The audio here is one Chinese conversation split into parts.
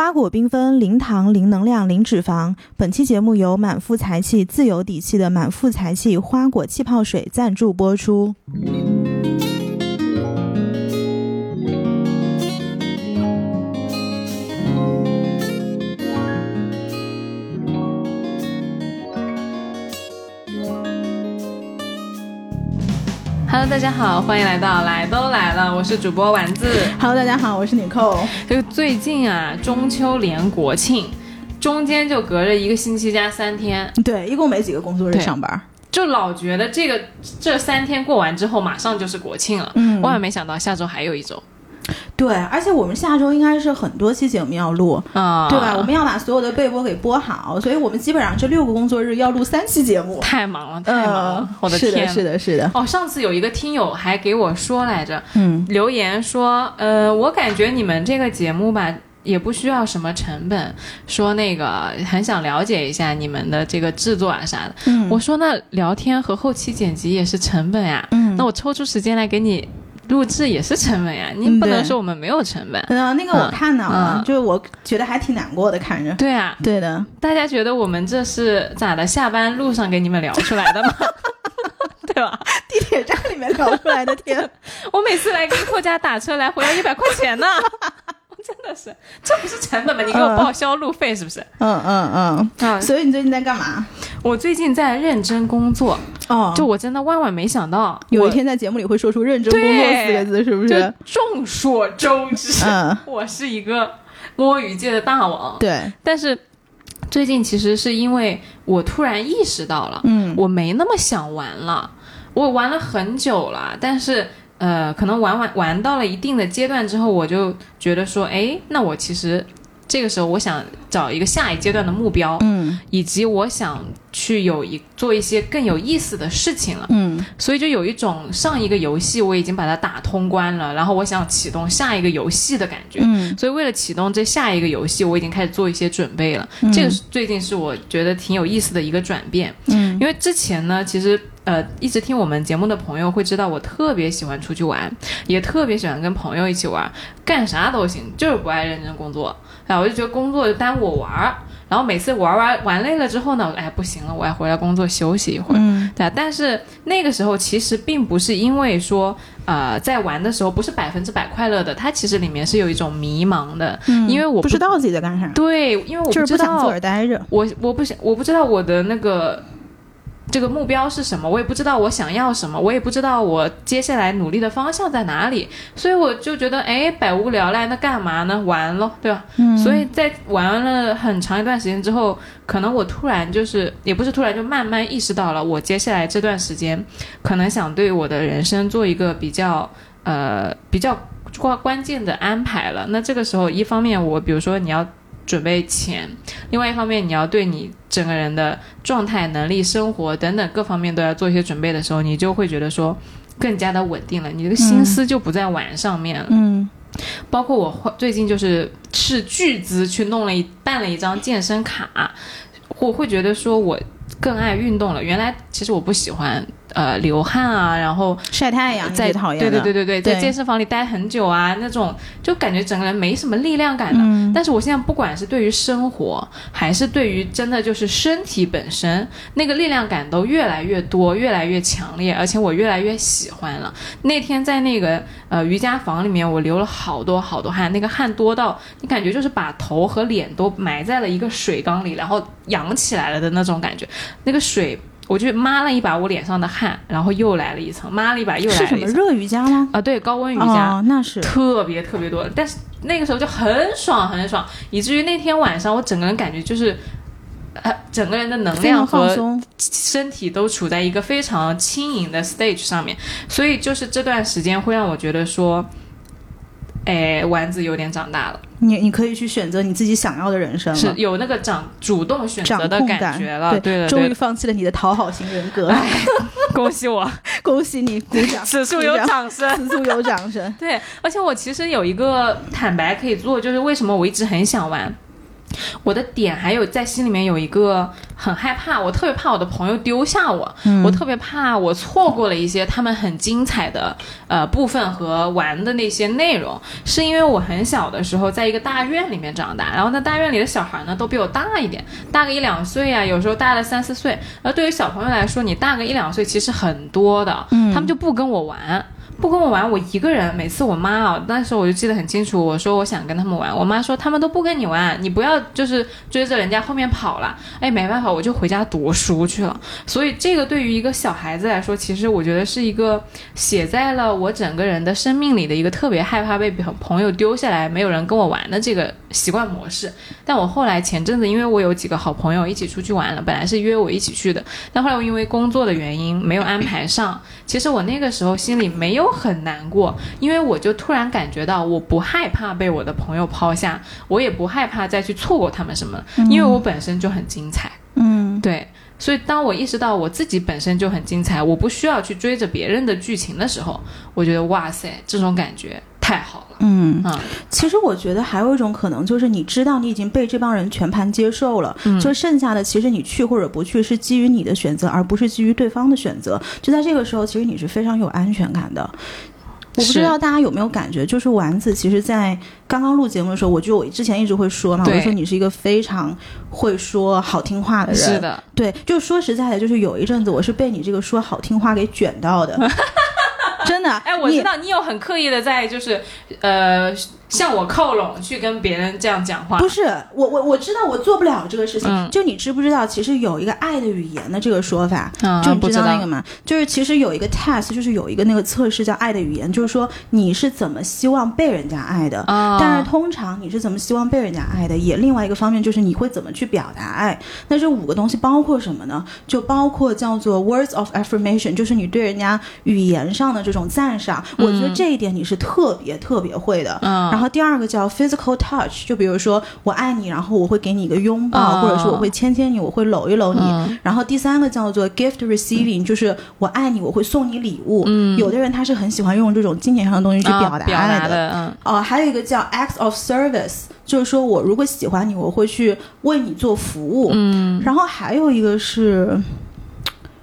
花果缤纷，零糖、零能量、零脂肪。本期节目由满腹财气、自有底气的满腹财气花果气泡水赞助播出。Hello，大家好，欢迎来到来都来了，我是主播丸子。Hello，大家好，我是纽扣。就是最近啊，中秋连国庆，中间就隔着一个星期加三天，对，一共没几个工作日对上班。就老觉得这个这三天过完之后，马上就是国庆了。嗯万万没想到下周还有一周对，而且我们下周应该是很多期节目要录，啊，对吧？我们要把所有的备播给播好，所以我们基本上这六个工作日要录三期节目。太忙了，太忙了，我的天！是的，是的，是的。哦，上次有一个听友还给我说来着，嗯，留言说，呃，我感觉你们这个节目吧，也不需要什么成本，说那个很想了解一下你们的这个制作啊啥的。嗯我说那聊天和后期剪辑也是成本呀，嗯那我抽出时间来给你录制也是成本呀，你嗯不能说我们没有成本。嗯，那个我嗯看到了，嗯就是我觉得还挺难过的，看着。对啊，对的，大家觉得我们这是咋的？下班路上给你们聊出来的吗？对吧？地铁站里面聊出来的天。我每次来给破家打车来回要一百块钱呢，真的是，这不是成本吗？你给我报销路费是不是？嗯嗯啊嗯。，所以你最近在干嘛？我最近在认真工作，哦就我真的万万没想到，有一天在节目里会说出“认真工作”四个字，是不？就是众所周知，嗯，我是一个摸鱼界的大王。对，但是最近其实是因为我突然意识到了，嗯我没那么想玩了，我玩了很久了，但是。呃，可能玩玩玩到了一定的阶段之后，我就觉得说，哎，那我其实这个时候我想找一个下一阶段的目标，嗯以及我想去有一做一些更有意思的事情了。嗯所以就有一种上一个游戏我已经把它打通关了，然后我想启动下一个游戏的感觉。嗯所以为了启动这下一个游戏，我已经开始做一些准备了。这个是最近是我觉得挺有意思的一个转变。嗯因为之前呢，其实呃一直听我们节目的朋友会知道，我特别喜欢出去玩，也特别喜欢跟朋友一起玩，干啥都行，就是不爱认真工作。哎，我就觉得工作就耽误我玩儿。然后每次玩玩玩累了之后呢，哎不行了，我要回来工作休息一会儿。嗯对啊，但是那个时候其实并不是因为说，呃，在玩的时候不是百分之百快乐的，它其实里面是有一种迷茫的，嗯因为我不知道自己在干啥，对，因为我就是知道不想自个儿待着。我我不想我不知道我的那个这个目标是什么，我也不知道我想要什么，我也不知道我接下来努力的方向在哪里，所以我就觉得哎，百无聊赖，那干嘛呢？玩咯，对吧？嗯所以在玩了很长一段时间之后，可能我突然就是也不是突然，就慢慢意识到了，我接下来这段时间可能想对我的人生做一个比较呃比较关关键的安排了。那这个时候，一方面我比如说你要准备钱，另外一方面你要对你整个人的状态、能力、生活等等各方面都要做一些准备的时候，你就会觉得说更加的稳定了，你这个心思就不在玩上面了。嗯包括我花最近就是斥巨资去弄了一办了一张健身卡，我会觉得说我更爱运动了。原来其实我不喜欢呃流汗啊，然后晒太阳，你在讨厌对的。对对对对，在健身房里待很久啊，那种就感觉整个人没什么力量感的。嗯但是我现在不管是对于生活，还是对于真的就是身体本身，那个力量感都越来越多，越来越强烈，而且我越来越喜欢了。那天在那个呃瑜伽房里面，我流了好多好多汗，那个汗多到你感觉就是把头和脸都埋在了一个水缸里，然后扬起来了的那种感觉。那个水，我就抹了一把我脸上的汗，然后又来了一层，抹了一把又来是什么。热瑜伽吗？啊，对，高温瑜伽。哦，那是特别特别多，但是那个时候就很爽很爽，以至于那天晚上我整个人感觉就是，呃，整个人的能量和。身体都处在一个非常轻盈的 stage 上面，所以就是这段时间会让我觉得说，哎，丸子有点长大了，你你可以去选择你自己想要的人生了，是有那个掌主动选择的感觉了，对对对，终于，放弃了你的讨好型人格，恭喜我，恭喜你，鼓掌，此处有，掌声。此处有掌声。对，而且我其实有一个坦白可以做，就是为什么我一直很想玩，我的点还有在心里面有一个很害怕，我特别怕我的朋友丢下我，嗯。我特别怕我错过了一些他们很精彩的呃部分和玩的那些内容，是因为我很小的时候在一个大院里面长大，然后那大院里的小孩呢都比我大一点，大个一两岁啊，有时候大了三四岁，而对于小朋友来说，你大个一两岁其实很多的，他们就不跟我玩。不跟我玩，我一个人。每次我妈啊，那时候我就记得很清楚，我说我想跟他们玩，我妈说他们都不跟你玩，你不要就是追着人家后面跑了。哎，没办法，我就回家读书去了。所以这个对于一个小孩子来说，其实我觉得是一个写在了我整个人的生命里的一个特别害怕被朋友丢下来，没有人跟我玩的这个习惯模式。但我后来前阵子，因为我有几个好朋友一起出去玩了，本来是约我一起去的，但后来我因为工作的原因没有安排上。其实我那个时候心里没有很难过，因为我就突然感觉到我不害怕被我的朋友抛下，我也不害怕再去错过他们什么，因为我本身就很精彩。嗯，对，所以当我意识到我自己本身就很精彩，我不需要去追着别人的剧情的时候，我觉得哇塞，这种感觉太好了。嗯啊，其实我觉得还有一种可能，就是你知道你已经被这帮人全盘接受了，嗯就剩下的其实你去或者不去是基于你的选择，而不是基于对方的选择。就在这个时候，其实你是非常有安全感的。我不知道大家有没有感觉，就是丸子，其实，在刚刚录节目的时候，我就我之前一直会说嘛，我就说你是一个非常会说好听话的人。是的，对，就说实在的，就是有一阵子我是被你这个说好听话给卷到的，真的。哎，我知道你有很刻意的在就是呃向我靠拢，去跟别人这样讲话。不是我我我知道我做不了这个事情。嗯就你知不知道，其实有一个爱的语言的这个说法，嗯就你知道那个吗？就是其实有一个 test，就是有一个那个测试叫爱的语言，就是说你是怎么希望被人家爱的。啊，但是通常你是怎么希望被人家爱的，也另外一个方面就是你会怎么去表达爱。那这五个东西包括什么呢？就包括叫做 words of affirmation，就是你对人家语言上的这种赞赏。我觉得这一点你是特别特别会的。嗯然后第二个叫 physical touch，就比如说我爱你，然后我会给你一个拥抱，啊或者说我会牵牵你，我会搂一搂你。嗯然后第三个叫做 gift receiving，就是我爱你，我会送你礼物。嗯，有的人他是很喜欢用这种金钱上的东西去啊表达表爱达的，嗯哦，还有一个叫 acts of service，就是说我如果喜欢你，我会去为你做服务。嗯然后还有一个是，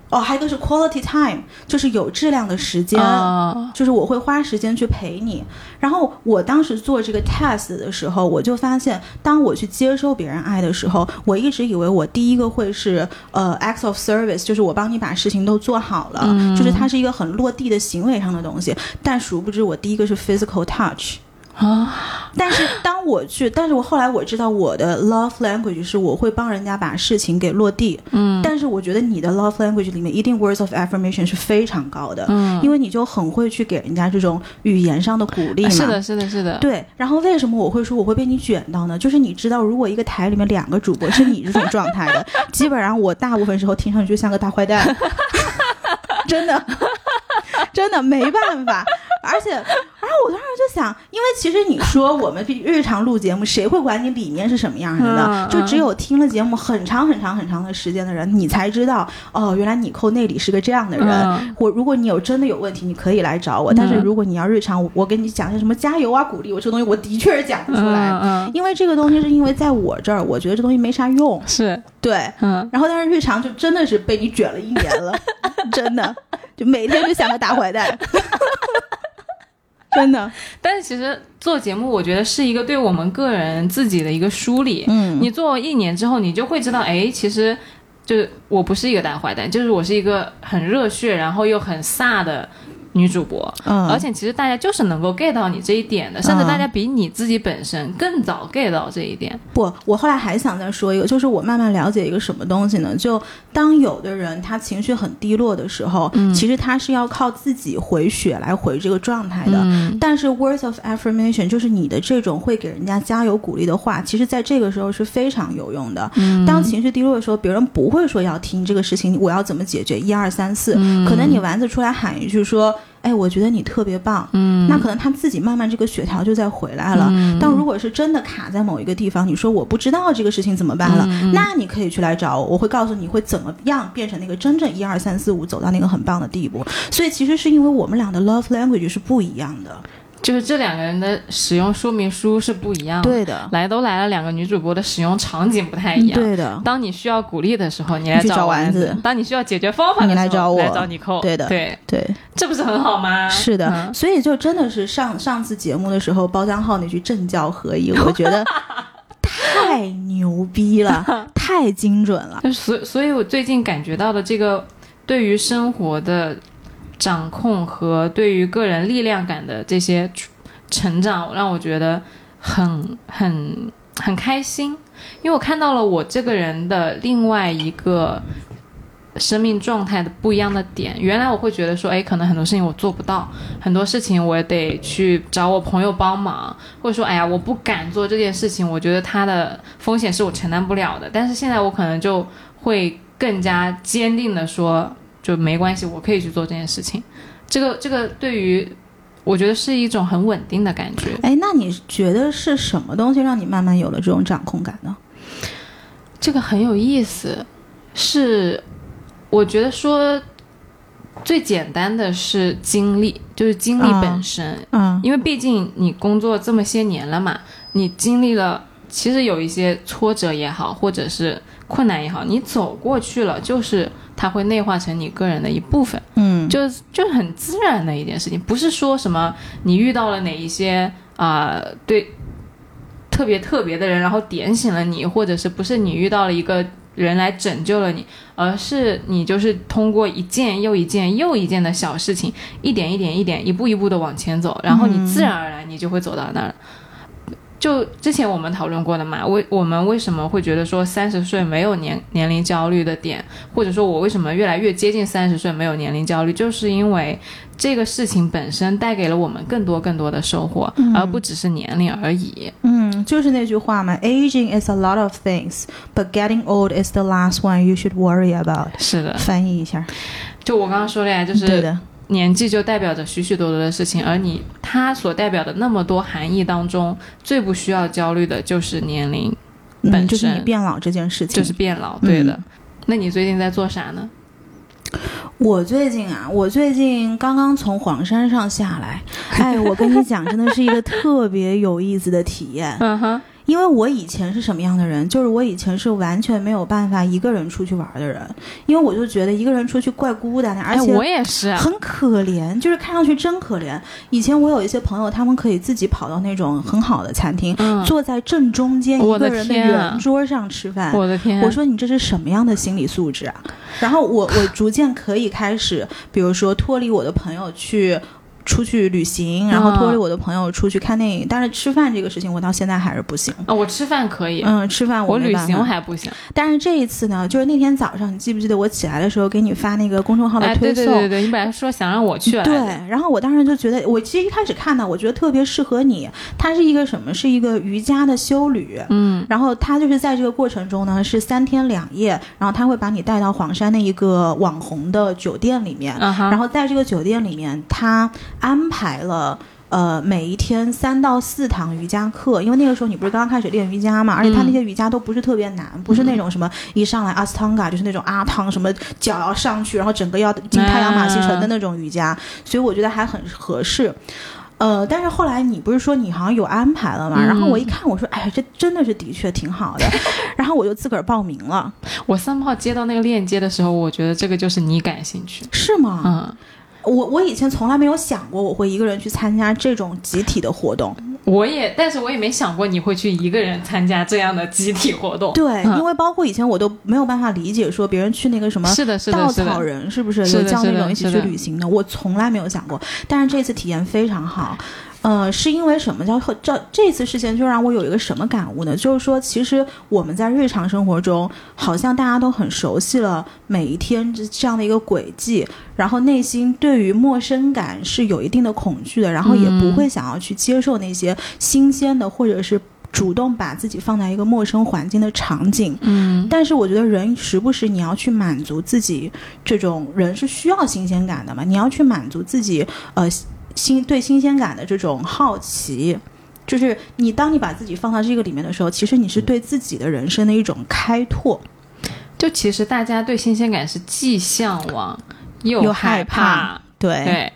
哦，还有一个是 quality time，就是有质量的时间。啊就是我会花时间去陪你，然后我当时做这个 test 的时候，我就发现，当我去接收别人爱的时候，我一直以为我第一个会是呃 acts of service，就是我帮你把事情都做好了，就是它是一个很落地的行为上的东西，但殊不知我第一个是 physical touch。啊，但是当我去，但是我后来我知道我的 love language 是我会帮人家把事情给落地，嗯但是我觉得你的 love language 里面一定 words of affirmation 是非常高的，嗯，因为你就很会去给人家这种语言上的鼓励嘛。是的，是的，是的，对，然后为什么我会说我会被你卷到呢？就是你知道，如果一个台里面两个主播是你这种状态的，基本上我大部分时候听上去就像个大坏蛋，真的，真的没办法。而且，然后我当时就想，因为其实你说我们日常录节目，谁会管你里面是什么样的就只有听了节目很长很长很长的时间的人，你才知道哦，原来你扣内里是个这样的人。嗯我如果你有真的有问题，你可以来找我。但是如果你要日常，我给你讲些什么加油啊、鼓励我这个东西，我的确是讲不出来。因为这个东西是因为在我这儿，我觉得这东西没啥用，是，对。嗯。然后但是日常就真的是被你卷了一年了，真的，就每天就像个大坏蛋，真的。但是其实做节目，我觉得是一个对我们个人自己的一个梳理。嗯你做一年之后，你就会知道，哎，其实就是我不是一个大坏蛋，就是我是一个很热血，然后又很飒的女主播。嗯，而且其实大家就是能够 get 到你这一点的，甚至大家比你自己本身更早 get 到这一点。不，我后来还想再说一个，就是我慢慢了解一个什么东西呢？就当有的人他情绪很低落的时候，其实他是要靠自己回血来回这个状态的。嗯但是 words of affirmation 就是你的这种会给人家加油鼓励的话，其实在这个时候是非常有用的。嗯当情绪低落的时候，别人不会说要听这个事情，我要怎么解决？一二三四，嗯可能你丸子出来喊一句说。哎，我觉得你特别棒，嗯，那可能他自己慢慢这个血条就再回来了。嗯但如果是真的卡在某一个地方，你说我不知道这个事情怎么办了，嗯那你可以去来找我，我会告诉你会怎么样变成那个真正一二三四五走到那个很棒的地步。所以其实是因为我们俩的 love language 是不一样的。就是这两个人的使用说明书是不一样的。对的，来都来了，两个女主播的使用场景不太一样。对的，当你需要鼓励的时候，你来找丸丸子当你需要解决方法的时候，你来找我来找你扣。对的对，对，这不是很好吗？是的，嗯所以就真的是上上次节目的时候，包江浩那句政教合一，我觉得太牛逼了，太精准了。就所所以，我最近感觉到的这个对于生活的掌控和对于个人力量感的这些成长，让我觉得很很很开心，因为我看到了我这个人的另外一个生命状态的不一样的点。原来我会觉得说，哎，可能很多事情我做不到，很多事情我得去找我朋友帮忙，或者说，哎呀，我不敢做这件事情，我觉得它的风险是我承担不了的。但是现在我可能就会更加坚定的说，就没关系，我可以去做这件事情。这个这个对于我觉得是一种很稳定的感觉。哎，那你觉得是什么东西让你慢慢有了这种掌控感呢？这个很有意思，是我觉得说最简单的是经历，就是经历嗯本身，嗯因为毕竟你工作这么些年了嘛，你经历了，其实有一些挫折也好，或者是困难也好，你走过去了，就是它会内化成你个人的一部分。嗯，就就很自然的一件事情，不是说什么你遇到了哪一些啊、对特别特别的人，然后点醒了你，或者是不是你遇到了一个人来拯救了你，而是你就是通过一件又一件又一件的小事情，一点一点一点一步一步的往前走，然后你自然而然你就会走到那儿。就之前我们讨论过的嘛，为我们为什么会觉得说三十岁没有年年龄焦虑的点，或者说我为什么越来越接近三十岁没有年龄焦虑，就是因为这个事情本身带给了我们更多更多的收获，而不只是年龄而已。嗯，就是那句话嘛，aging is a lot of things, but getting old is the last one you should worry about。是的，翻译一下，就我刚刚说的呀，就是对的，年纪就代表着许许多多的事情，而你它所代表的那么多含义当中，最不需要焦虑的就是年龄，嗯，本就是你身变老这件事情，就是变老。对的，那你最近在做啥呢？我最近啊，我最近刚刚从黄山上下来，哎，我跟你讲，真的是一个特别有意思的体验。嗯哼，因为我以前是什么样的人，就是我以前是完全没有办法一个人出去玩的人，因为我就觉得一个人出去怪孤单的，而哎，且我也是，很可怜，就是看上去真可怜。以前我有一些朋友，他们可以自己跑到那种很好的餐厅，嗯，坐在正中间一个人的圆桌上吃饭。我的天，我说你这是什么样的心理素质啊？然后我我逐渐可以开始，比如说脱离我的朋友去出去旅行，然后拖着我的朋友出去看电影。但是吃饭这个事情，我到现在还是不行。啊，我吃饭可以，嗯，吃饭我旅行还不行。但是这一次呢，就是那天早上，你记不记得我起来的时候给你发那个公众号的哎，推送？对对对对，你本来说想让我去来对，，然后我当时就觉得，我其实一开始看到，我觉得特别适合你。它是一个什么？是一个瑜伽的修旅。嗯，然后他就是在这个过程中呢，是三天两夜，然后他会把你带到黄山的一个网红的酒店里面，然后在这个酒店里面，他安排了。呃，每一天三到四堂瑜伽课，因为那个时候你不是刚刚开始练瑜伽嘛，而且他那些瑜伽都不是特别难，不是那种什么一上来阿斯汤嘎就是那种阿汤什么脚要上去，然后整个要进太阳马戏团的那种瑜伽，所以我觉得还很合适。呃，但是后来你不是说你好像有安排了嘛？嗯然后我一看，我说，哎，这真的是的确挺好的，然后我就自个儿报名了，我三炮接到那个链接的时候，我觉得这个就是你感兴趣。是吗？嗯，我我以前从来没有想过我会一个人去参加这种集体的活动。我也，但是我也没想过你会去一个人参加这样的集体活动。对，嗯因为包括以前我都没有办法理解，说别人去那个什么是的，是稻草，人是不是有叫那种一起去旅行的？我从来没有想过，但是这次体验非常好。呃，是因为什么叫这这次事件就让我有一个什么感悟呢？就是说，其实我们在日常生活中，好像大家都很熟悉了每一天这这样的一个轨迹，然后内心对于陌生感是有一定的恐惧的，然后也不会想要去接受那些新鲜的，或者是主动把自己放在一个陌生环境的场景。嗯，但是我觉得人时不时你要去满足自己，这种人是需要新鲜感的嘛？你要去满足自己，呃，新对新鲜感的这种好奇。就是你，当你把自己放到这个里面的时候，其实你是对自己的人生的一种开拓。就其实大家对新鲜感是既向往又害怕对，对，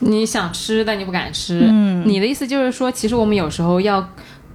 你想吃但你不敢吃。嗯你的意思就是说，其实我们有时候要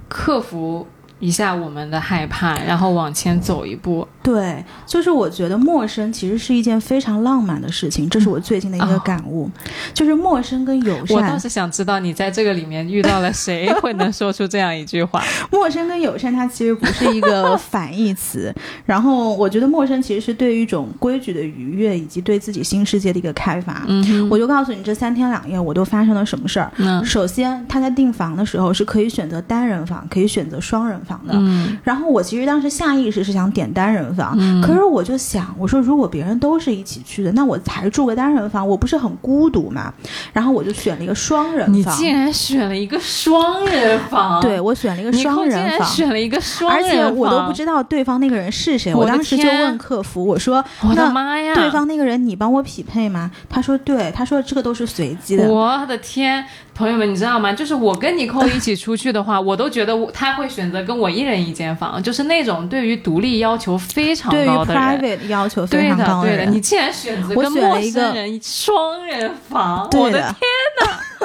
克服一下我们的害怕，然后往前走一步。对，就是我觉得陌生其实是一件非常浪漫的事情，这是我最近的一个哦感悟，就是陌生跟友善，我倒是想知道你在这个里面遇到了谁 会能说出这样一句话。陌生跟友善它其实不是一个 反义词。然后我觉得陌生其实是对于一种规矩的愉悦，以及对自己新世界的一个开发。嗯，我就告诉你，这三天两夜我都发生了什么事儿。嗯首先，他在订房的时候是可以选择单人房，可以选择双人房的。嗯然后我其实当时下意识是想点单人房，嗯可是我就想，我说如果别人都是一起去的，那我才住个单人房，我不是很孤独嘛？然后我就选了一个双人房。你竟然选了一个双人房，对，我选了一个你双人房。选了一个双而人房，且我都不知道对方那个人是谁，我我当时就问客服，我说：“我的妈呀！对方那个人你帮我匹配吗？”他说：“对。”他说：“这个都是随机的。”我的天，朋友们，你知道吗？就是我跟尼寇一起出去的话，我都觉得我他会选择跟我一人一间房，就是那种对于独立要求非常高的人。private 要求非对常高的，对的，人，你竟然选择跟陌生人双人房，对我的的。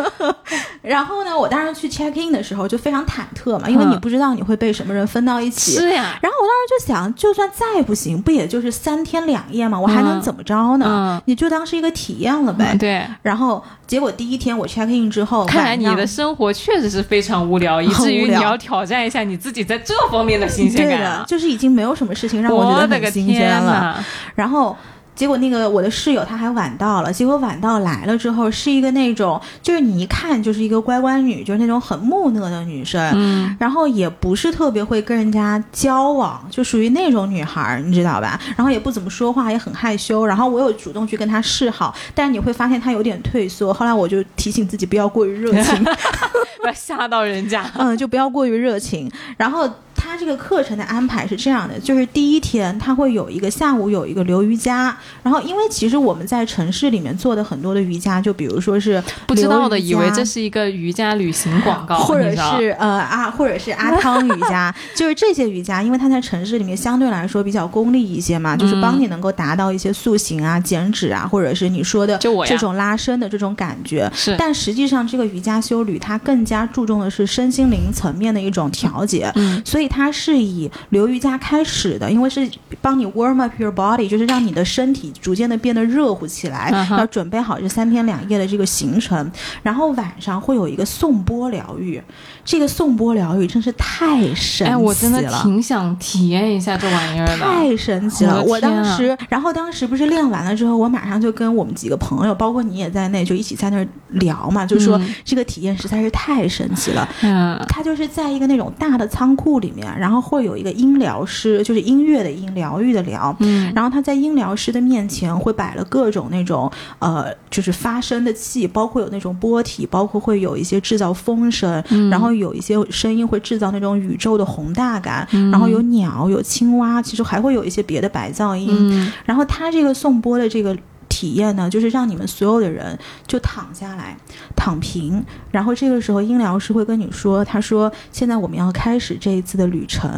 然后呢，我当时去 check in 的时候就非常忐忑嘛，因为嗯你不知道你会被什么人分到一起。是呀，然后我当时就想，就算再不行，不也就是三天两夜嘛？我还能嗯怎么着呢？嗯你就当是一个体验了呗。嗯对。然后结果第一天我 check in 之后，看来你的生活确实是非常无聊，以至于你要挑战一下你自己在这方面的新鲜感啊。的，就是已经没有什么事情让我觉得很新鲜了。然后结果那个我的室友她还晚到了，结果晚到来了之后是一个那种，就是你一看就是一个乖乖女，就是那种很木讷的女生。嗯，然后也不是特别会跟人家交往，就属于那种女孩儿，你知道吧？然后也不怎么说话，也很害羞。然后我有主动去跟她示好，但是你会发现她有点退缩。后来我就提醒自己不要过于热情，不要吓到人家。嗯，就不要过于热情。然后他这个课程的安排是这样的，就是第一天他会有一个下午有一个流瑜伽，然后因为其实我们在城市里面做的很多的瑜伽，就比如说是不知道的以为这是一个瑜伽旅行广告，或者是呃啊，或者是阿汤瑜伽，就是这些瑜伽，因为它在城市里面相对来说比较功利一些嘛，就是帮你能够达到一些塑形啊、减脂啊，或者是你说的这种拉伸的这种感觉。是。但实际上，这个瑜伽修旅它更加注重的是身心灵层面的一种调节，嗯。所以它是以流瑜伽开始的，因为是帮你 warm up your body，就是让你的身体逐渐的变得热乎起来，要准备好这三天两夜的这个行程。然后晚上会有一个颂钵疗愈，这个颂钵疗愈真是太神奇了。哎，我真的挺想体验一下这玩意儿的。太神奇了！我当时，然后当时不是练完了之后，我马上就跟我们几个朋友，包括你也在内，就一起在那儿聊嘛，就说嗯这个体验实在是太神奇了。嗯他就是在一个那种大的仓库里面，然后会有一个音疗师，就是音乐的音，疗愈的疗。嗯然后他在音疗师的面前会摆了各种那种呃，就是发声的器，包括有那种波体，包括会有一些制造风声，嗯。然后有一些声音会制造那种宇宙的宏大感，嗯。然后有鸟，有青蛙，其实还会有一些别的白噪音。嗯。然后他这个颂钵的这个体验呢，就是让你们所有的人就躺下来，躺平，然后这个时候音疗师会跟你说，他说现在我们要开始这一次的旅程，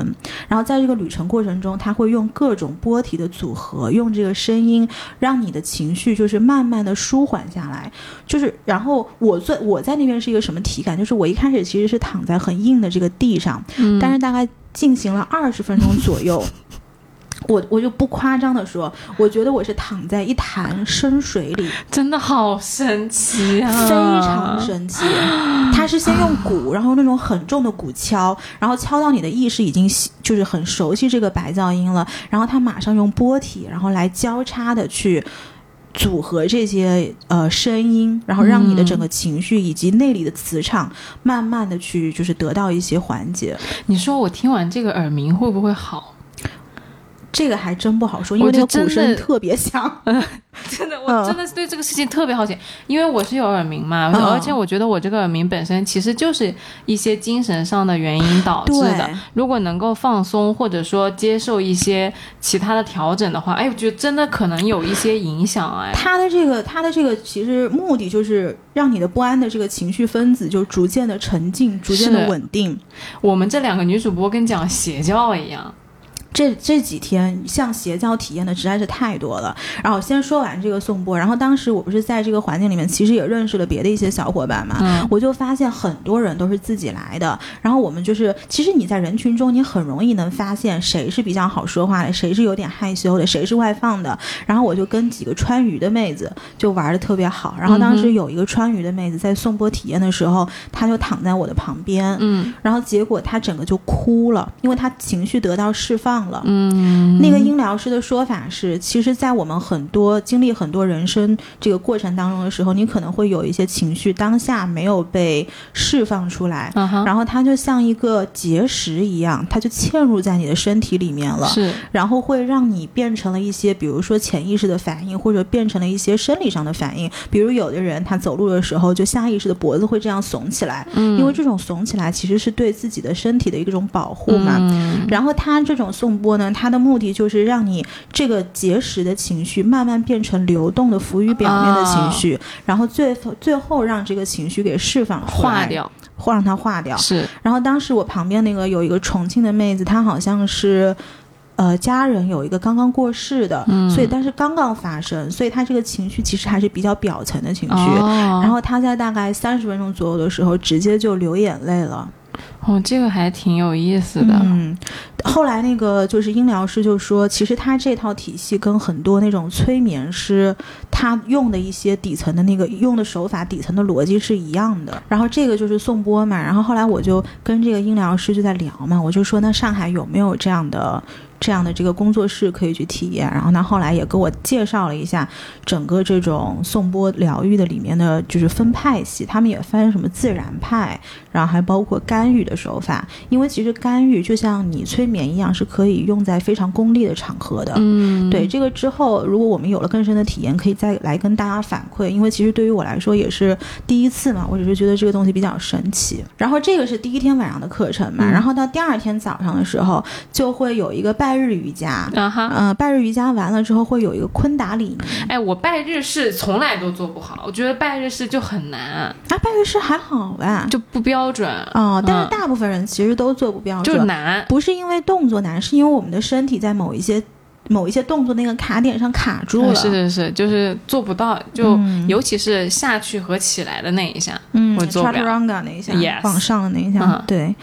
然后在这个旅程过程中，他会用各种波体的组合，用这个声音让你的情绪就是慢慢的舒缓下来，就是然后我在我在那边是一个什么体感，就是我一开始其实是躺在很硬的这个地上，但是大概进行了二十分钟左右。我我就不夸张的说，我觉得我是躺在一潭深水里，真的好神奇啊！非常神奇。他是先用鼓，然后那种很重的鼓敲，然后敲到你的意识已经就是很熟悉这个白噪音了，然后他马上用波体，然后来交叉的去。组合这些呃声音，然后让你的整个情绪以及内里的磁场慢慢的去就是得到一些缓解。你说我听完这个耳鸣会不会好？这个还真不好说，因为我那个真的鼓声特别响。真的，嗯我真的是对这个事情特别好奇，因为我是有耳鸣嘛，嗯而且我觉得我这个耳鸣本身其实就是一些精神上的原因导致的。如果能够放松，或者说接受一些其他的调整的话，哎，我觉得真的可能有一些影响。哎，他的这个，他的这个其实目的就是让你的不安的这个情绪分子就逐渐的沉静，逐渐的稳定。我们这两个女主播跟讲邪教一样，这这几天像邪教体验的实在是太多了。然后先说完这个颂钵，然后当时我不是在这个环境里面，其实也认识了别的一些小伙伴嘛，嗯我就发现很多人都是自己来的。然后我们就是，其实你在人群中，你很容易能发现谁是比较好说话的，谁是有点害羞的，谁是外放的。然后我就跟几个川渝的妹子就玩的特别好。然后当时有一个川渝的妹子在颂钵体验的时候，她就躺在我的旁边，嗯然后结果她整个就哭了，因为她情绪得到释放了。嗯，那个音疗师的说法是，其实，在我们很多经历很多人生这个过程当中的时候，你可能会有一些情绪当下没有被释放出来，然后它就像一个结石一样，它就嵌入在你的身体里面了。是然后会让你变成了一些，比如说潜意识的反应，或者变成了一些生理上的反应。比如有的人他走路的时候，就下意识的脖子会这样耸起来，嗯因为这种耸起来其实是对自己的身体的一种保护嘛。嗯然后他这种颂钵呢，它的目的就是让你这个结石的情绪慢慢变成流动的浮于表面的情绪，然后最后最后让这个情绪给释放，化，掉或让它化掉。是然后当时我旁边那个有一个重庆的妹子，她好像是。呃，家人有一个刚刚过世的，嗯所以但是刚刚发生，所以她这个情绪其实还是比较表层的情绪。哦，然后她在大概三十分钟左右的时候，直接就流眼泪了。哦，这个还挺有意思的，嗯，后来那个就是音疗师就说，其实他这套体系跟很多那种催眠师他用的一些底层的那个用的手法、底层的逻辑是一样的。然后这个就是颂钵嘛。然后后来我就跟这个音疗师就在聊嘛，我就说那上海有没有这样的？这样的这个工作室可以去体验，然后他后来也给我介绍了一下整个这种颂钵疗愈的里面的就是分派系，他们也分什么自然派，然后还包括干预的手法，因为其实干预就像你催眠一样，是可以用在非常功利的场合的。嗯，对这个之后，如果我们有了更深的体验，可以再来跟大家反馈。因为其实对于我来说也是第一次嘛，我只是觉得这个东西比较神奇。然后这个是第一天晚上的课程嘛，嗯然后到第二天早上的时候，就会有一个拜日瑜伽。嗯拜日瑜伽完了之后，会有一个昆达里尼。哎，我拜日式从来都做不好，我觉得拜日式就很难，啊，拜日式还好吧？就不标准。哦，但是嗯大部分人其实都做不标准就准，难，不是因为动作难，是因为我们的身体在某一些某一些动作那个卡点上卡住了。嗯是是是，就是做不到，就、嗯尤其是下去和起来的那一下，嗯我做不了那一下 Yes 往上的那一下，嗯对，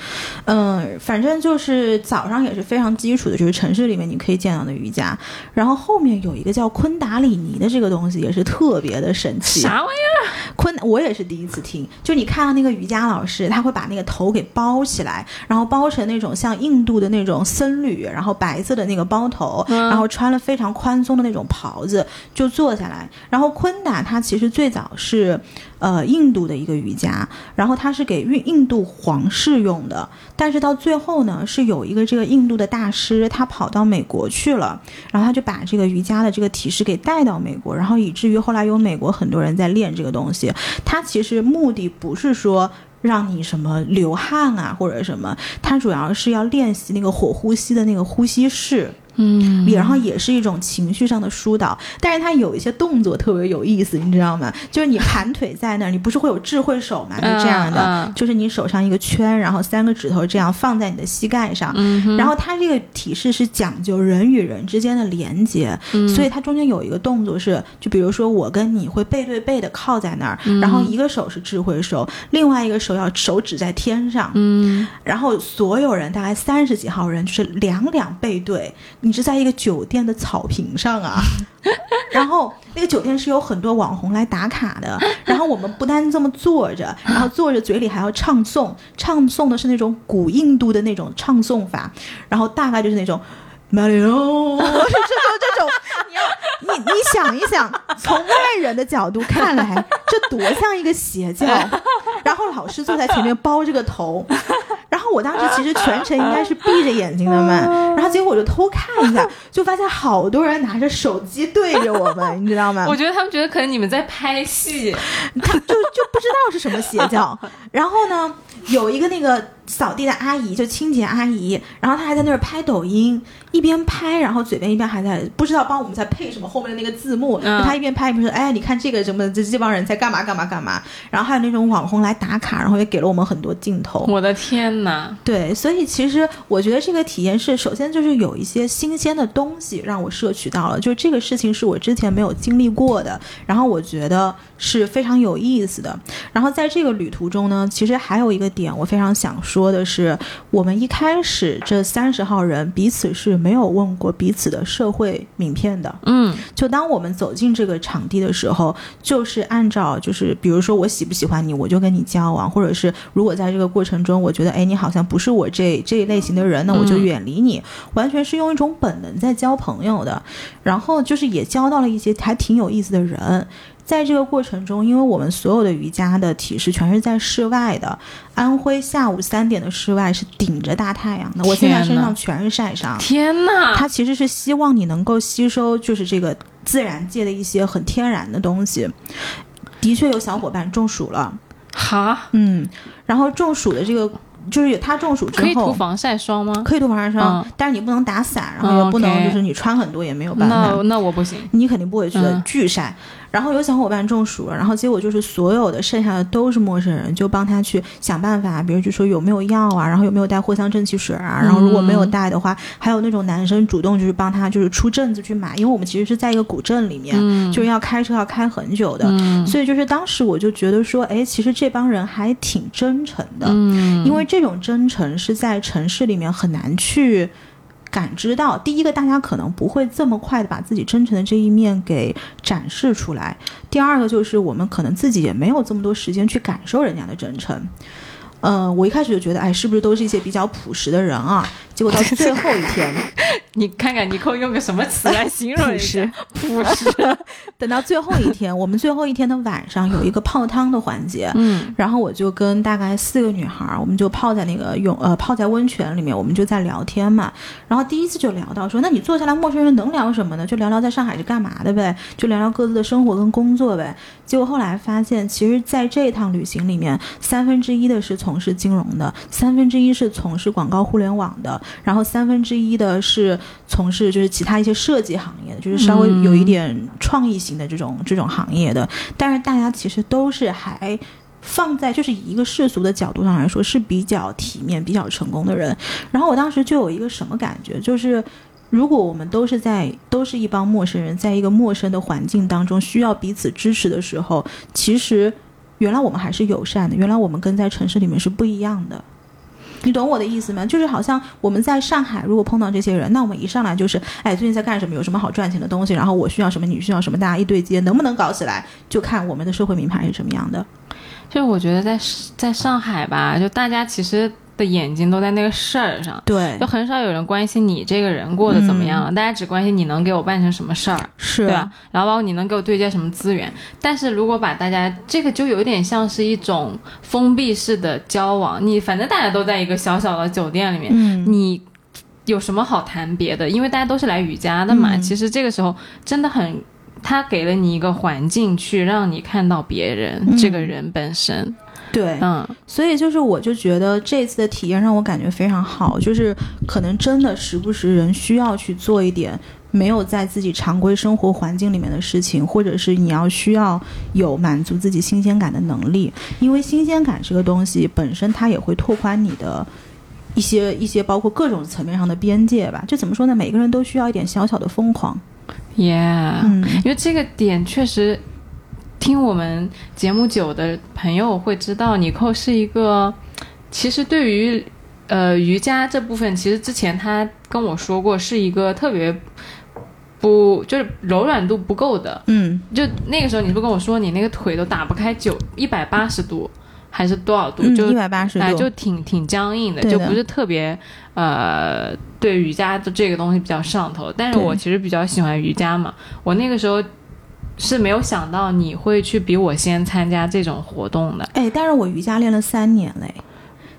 嗯、反正就是早上也是非常基础的，就是城市里面你可以见到的瑜伽，然后后面有一个叫昆达里尼的这个东西也是特别的神奇。啥玩意儿？昆，我也是第一次听，就你看到那个瑜伽老师，他会把那个头给包起来，然后包成那种像印度的那种僧侣，然后白色的那个包头，嗯然后穿了非常宽松的那种袍子，就坐下来。然后昆达它其实最早是呃印度的一个瑜伽，然后它是给印印度皇室用的，但是到最后呢，是有一个这个印度的大师，他跑到美国去了，然后他就把这个瑜伽的这个体式给带到美国，然后以至于后来有美国很多人在练这个东西。他其实目的不是说。让你什么流汗啊，或者什么，它主要是要练习那个火呼吸的那个呼吸式，嗯，然后也是一种情绪上的疏导，但是它有一些动作特别有意思，你知道吗？就是你盘腿在那儿，你不是会有智慧手嘛？就这样的，嗯嗯。就是你手上一个圈，然后三个指头这样放在你的膝盖上，嗯哼。然后它这个体式是讲究人与人之间的连接，嗯。所以它中间有一个动作是，就比如说我跟你会背对背的靠在那儿，嗯。然后一个手是智慧手，另外一个手要手指在天上，嗯。然后所有人大概三十几号人，就是两两背对，你是在一个酒店的草坪上啊，然后那个酒店是有很多网红来打卡的，然后我们不单这么坐着，然后坐着嘴里还要唱诵，唱诵的是那种古印度的那种唱诵法，然后大概就是那种。马里奥，这种这种，你要你你想一想，从外人的角度看来，这多像一个邪教。然后老师坐在前面包着个头，然后我当时其实全程应该是闭着眼睛的嘛，然后结果我就偷看一下，就发现好多人拿着手机对着我们，你知道吗？我觉得他们觉得可能你们在拍戏，他就就不知道是什么邪教。然后呢，有一个那个扫地的阿姨，就清洁阿姨，然后她还在那儿拍抖音，一边拍，然后嘴边一边还在不知道帮我们在配什么后面的那个字幕，嗯她一边拍一边说，哎，你看这个什么，这这帮人在干嘛干嘛干嘛，然后还有那种网红来打卡，然后也给了我们很多镜头。我的天哪！对，所以其实我觉得这个体验是，首先就是有一些新鲜的东西让我摄取到了，就这个事情是我之前没有经历过的，然后我觉得是非常有意思的。然后在这个旅途中呢，其实还有一个点我非常想说的是，我们一开始这三十号人彼此是没有问过彼此的社会名片的，嗯就当我们走进这个场地的时候，就是按照就是比如说我喜不喜欢你，我就跟你交往，或者是如果在这个过程中，我觉得哎你好像不是我这这一类型的人，那我就嗯远离你，完全是用一种本能在交朋友的。然后就是也交到了一些还挺有意思的人。在这个过程中，因为我们所有的瑜伽的体式全是在室外的，安徽下午三点的室外是顶着大太阳的，我现在身上全是晒伤。天呐！它其实是希望你能够吸收，就是这个自然界的一些很天然的东西。的确有小伙伴中暑了，哈，嗯，然后中暑的这个就是他中暑之后可以涂。防晒霜吗？可以涂防晒霜，嗯但是你不能打伞，然后嗯也不能就是你穿很多也没有办法。那那我不行。你肯定不会觉得嗯巨晒。然后有小伙伴中暑了，然后结果就是所有的剩下的都是陌生人，就帮他去想办法，比如就说有没有药啊，然后有没有带藿香正气水啊，然后如果没有带的话，还有那种男生主动就是帮他就是出镇子去买，因为我们其实是在一个古镇里面，嗯。就是要开车要开很久的，嗯。所以就是当时我就觉得说，哎，其实这帮人还挺真诚的，嗯，因为这种真诚是在城市里面很难去感知到。第一个，大家可能不会这么快的把自己真诚的这一面给展示出来；第二个，就是我们可能自己也没有这么多时间去感受人家的真诚。嗯，我一开始就觉得，哎，是不是都是一些比较朴实的人啊？结果到最后一天，你看看尼寇用个什么词来形容朴实？朴实。等到最后一天，我们最后一天的晚上有一个泡汤的环节，嗯然后我就跟大概四个女孩儿，我们就泡在那个泳呃泡在温泉里面，我们就在聊天嘛。然后第一次就聊到说，那你坐下来，陌生人能聊什么呢？就聊聊在上海是干嘛的呗，就聊聊各自的生活跟工作呗。结果后来发现，其实在这一趟旅行里面，三分之一的是从事金融的，三分之一是从事广告互联网的，然后三分之一的是从事就是其他一些设计行业的，就是稍微有一点创意型的这种这种行业的。但是大家其实都是还放在就是以一个世俗的角度上来说是比较体面、比较成功的人。然后我当时就有一个什么感觉，就是如果我们都是在都是一帮陌生人，在一个陌生的环境当中需要彼此支持的时候，其实原来我们还是友善的，原来我们跟在城市里面是不一样的。你懂我的意思吗？就是好像我们在上海，如果碰到这些人，那我们一上来就是，哎，最近在干什么？有什么好赚钱的东西？然后我需要什么，你需要什么，大家一对接，能不能搞起来？就看我们的社会名牌是什么样的。就我觉得在在上海吧，就大家其实的眼睛都在那个事儿上，对就很少有人关心你这个人过得怎么样了，大家只关心你能给我办成什么事儿，是对吧？然后包括你能给我对接什么资源。但是如果把大家这个就有点像是一种封闭式的交往，你反正大家都在一个小小的酒店里面，嗯，你有什么好谈别的？因为大家都是来瑜伽的嘛。嗯其实这个时候真的很，他给了你一个环境去让你看到别人、嗯这个人本身。对，嗯所以就是我就觉得这次的体验让我感觉非常好，就是可能真的时不时人需要去做一点没有在自己常规生活环境里面的事情，或者是你要需要有满足自己新鲜感的能力，因为新鲜感这个东西本身它也会拓宽你的。一些一些包括各种层面上的边界吧，就怎么说呢？每个人都需要一点小小的疯狂。，Yeah，、嗯因为这个点确实，听我们节目久的朋友会知道，尼寇是一个，其实对于呃瑜伽这部分，其实之前他跟我说过，是一个特别不就是柔软度不够的。嗯就那个时候，你不跟我说你那个腿都打不开九一百八十度，还是多少度？嗯，就一百八十哎，度，就挺挺僵硬的，的就不是特别呃，对瑜伽的这个东西比较上头。但是我其实比较喜欢瑜伽嘛，我那个时候是没有想到你会去比我先参加这种活动的。哎，但是我瑜伽练了三年嘞。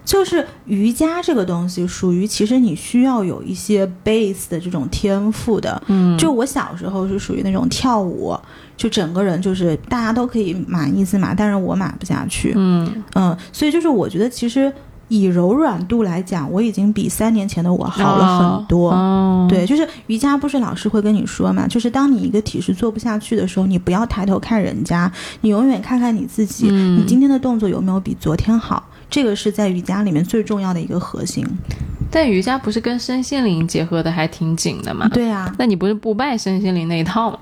就是瑜伽这个东西，属于其实你需要有一些 base 的这种天赋的。嗯，就我小时候是属于那种跳舞，就整个人就是大家都可以满一字马，但是我码不下去。嗯嗯，所以就是我觉得其实以柔软度来讲，我已经比三年前的我好了很多。哦，对，就是瑜伽不是老师会跟你说嘛，就是当你一个体式做不下去的时候，你不要抬头看人家，你永远看看你自己，嗯你今天的动作有没有比昨天好。这个是在瑜伽里面最重要的一个核心。但瑜伽不是跟身心灵结合的还挺紧的吗？对啊，那你不是不拜身心灵那一套吗？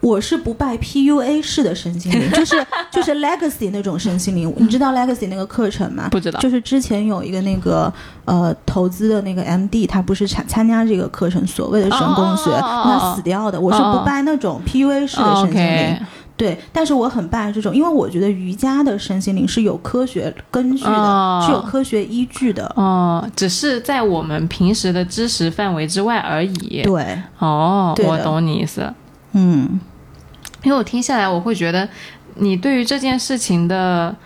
我是不拜 PUA 式的身心灵，就是 就是 Legacy 那种身心灵。你知道 Legacy 那个课程吗？不知道。就是之前有一个那个呃投资的那个 MD，他不是参参加这个课程，所谓的神功学，那死掉的。我是不拜那种 PUA 式的身心灵。对，但是我很拜这种，因为我觉得瑜伽的身心灵是有科学根据的，哦是有科学依据的。哦，只是在我们平时的知识范围之外而已。对，哦，我懂你意思。嗯，因为我听下来，我会觉得你对于这件事情的，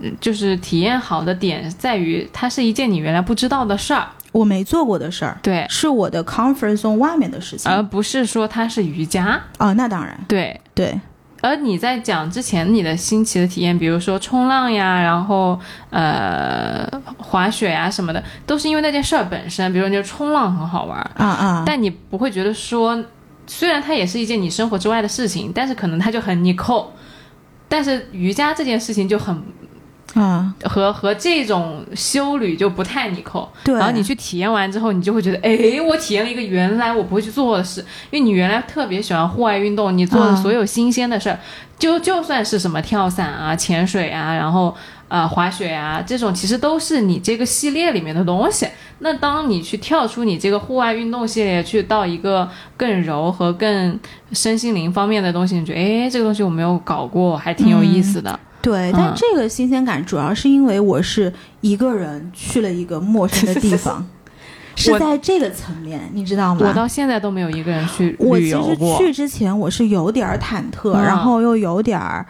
嗯就是体验好的点在于，它是一件你原来不知道的事儿，我没做过的事儿，对，是我的 comfort zone 外面的事情。而不是说它是瑜伽，哦，那当然，对。对，而你在讲之前你的新奇的体验，比如说冲浪呀，然后呃滑雪呀什么的，都是因为那件事儿本身，比如说你冲浪很好玩儿，啊啊，但你不会觉得说，虽然它也是一件你生活之外的事情，但是可能它就很你扣。但是瑜伽这件事情就很啊，和和这种修旅就不太你扣，对，然后你去体验完之后，你就会觉得，哎，我体验了一个原来我不会去做的事，因为你原来特别喜欢户外运动，你做的啊所有新鲜的事儿，就就算是什么跳伞啊、潜水啊，然后呃滑雪啊这种，其实都是你这个系列里面的东西。那当你去跳出你这个户外运动系列，去到一个更柔和更身心灵方面的东西，你觉得，哎，这个东西我没有搞过，还挺有意思的。对，嗯但这个新鲜感主要是因为我是一个人去了一个陌生的地方，是在这个层面，你知道吗？我到现在都没有一个人去我其实。去之前我是有点儿忐忑，嗯然后又有点儿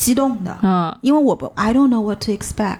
激动的，嗯，因为我不 I don't know what to expect。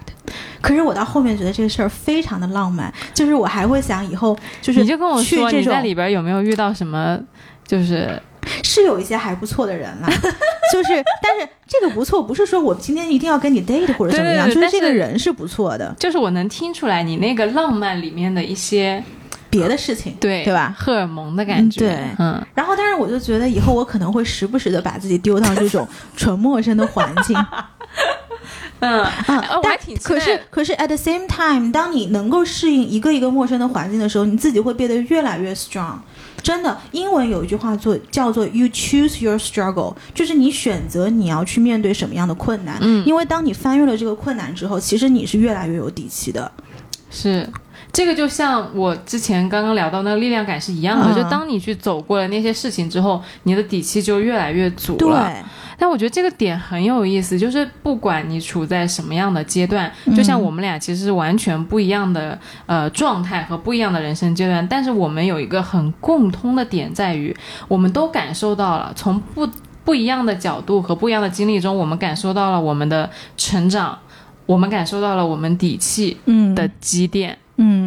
可是我到后面觉得这个事儿非常的浪漫，就是我还会想以后就是你就跟我说你在里边有没有遇到什么，就是是有一些还不错的人啦，就是但是这个不错不是说我今天一定要跟你 date 或者怎么样，对对对就是这个人是不错的，就是我能听出来你那个浪漫里面的一些别的事情对对吧？荷尔蒙的感觉，嗯对嗯，然后，但是我就觉得以后我可能会时不时的把自己丢到这种 纯陌生的环境，嗯啊哦，我但还挺可是可是 at the same time，当你能够适应一个一个陌生的环境的时候，你自己会变得越来越 strong。真的，英文有一句话做叫做 “you choose your struggle”，就是你选择你要去面对什么样的困难。嗯因为当你翻越了这个困难之后，其实你是越来越有底气的。是。这个就像我之前刚刚聊到那个力量感是一样的，嗯就当你去走过了那些事情之后，你的底气就越来越足对，了。但我觉得这个点很有意思，就是不管你处在什么样的阶段，就像我们俩其实是完全不一样的呃状态和不一样的人生阶段，但是我们有一个很共通的点在于，我们都感受到了从不不一样的角度和不一样的经历中，我们感受到了我们的成长，我们感受到了我们底气嗯的积淀。嗯，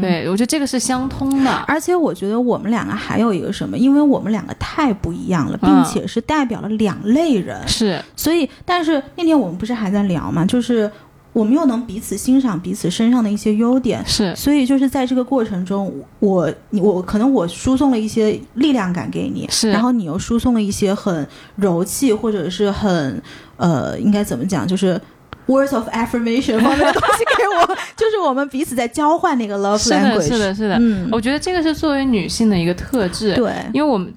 对我觉得这个是相通的。而且我觉得我们两个还有一个什么，因为我们两个太不一样了，并嗯且是代表了两类人，是，所以，但是那天我们不是还在聊嘛，就是我们又能彼此欣赏彼此身上的一些优点，是，所以就是在这个过程中，我你我可能我输送了一些力量感给你，是。然后你又输送了一些很柔气或者是很呃，应该怎么讲，就是。Words of affirmation 方面的东西给我，就是我们彼此在交换那个 love 是的，language。是的，是的。嗯，我觉得这个是作为女性的一个特质。对，因为我们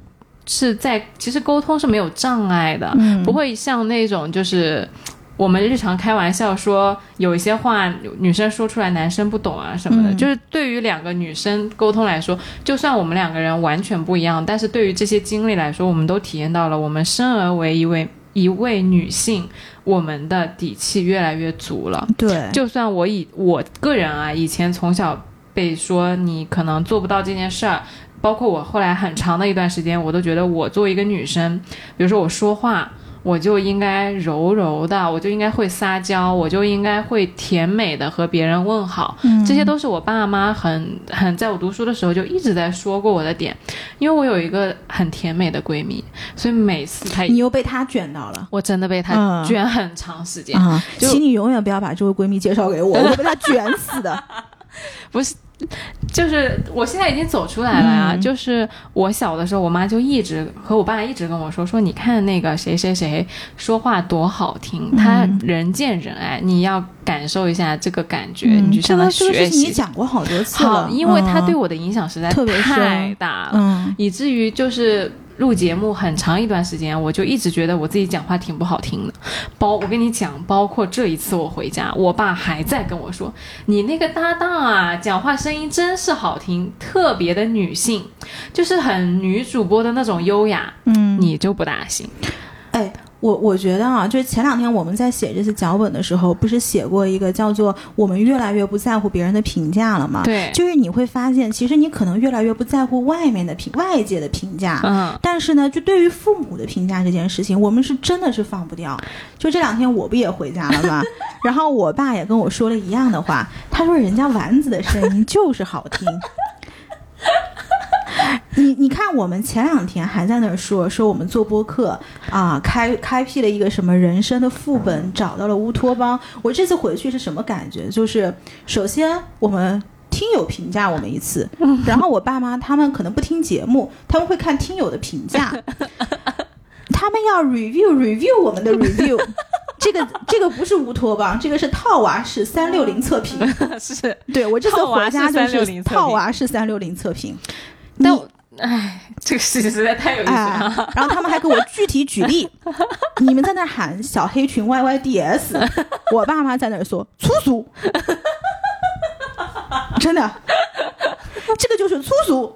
是在其实沟通是没有障碍的，嗯不会像那种就是我们日常开玩笑说有一些话女生说出来男生不懂啊什么的，嗯就是对于两个女生沟通来说，就算我们两个人完全不一样，但是对于这些经历来说，我们都体验到了，我们生而为一位一位女性，我们的底气越来越足了。对，就算我以我个人啊，以前从小被说你可能做不到这件事儿，包括我后来很长的一段时间，我都觉得我作为一个女生，比如说我说话。我就应该柔柔的，我就应该会撒娇，我就应该会甜美的和别人问好，嗯这些都是我爸妈很很在我读书的时候就一直在说过我的点。因为我有一个很甜美的闺蜜，所以每次她你又被她卷到了。我真的被她嗯卷很长时间。啊，就请你永远不要把这位闺蜜介绍给我，我会被她卷死的。不是，就是我现在已经走出来了呀、嗯。就是我小的时候，我妈就一直和我爸一直跟我说说，你看那个谁谁谁说话多好听，他嗯。人见人爱，你要感受一下这个感觉，嗯你就向他学习你。讲过好多。次好，了，因为他对我我的影响实在太大了，嗯。以至于就是录节目很长一段时间，我就一直觉得我自己讲话挺不好听的。包我跟你讲，包括这一次我回家，我爸还在跟我说：“你那个搭档啊，讲话声音真是好听，特别的女性，就是很女主播的那种优雅。”嗯，你就不大行。哎，我我觉得啊，就是前两天我们在写这次脚本的时候，不是写过一个叫做“我们越来越不在乎别人的评价了”吗？对，就是你会发现，其实你可能越来越不在乎外面的评外界的评价，嗯，但是呢，就对于父母的评价这件事情，我们是真的是放不掉。就这两天我不也回家了吗？然后我爸也跟我说了一样的话，他说人家丸子的声音就是好听。你你看，我们前两天还在那儿说说我们做播客啊，开开辟了一个什么人生的副本，找到了乌托邦。我这次回去是什么感觉？就是首先我们听友评价我们一次，然后我爸妈他们可能不听节目，他们会看听友的评价，他们要 review review 我们的 review。这个这个不是乌托邦，这个是套娃式三六零测评。是，对我这次回家就是套娃式三六零测评。但我哎，这个事情实在太有意思了。哎，然后他们还给我具体举例，你们在那儿喊小黑群 YYDS，我爸妈在那儿说粗俗，真的，这个就是粗俗。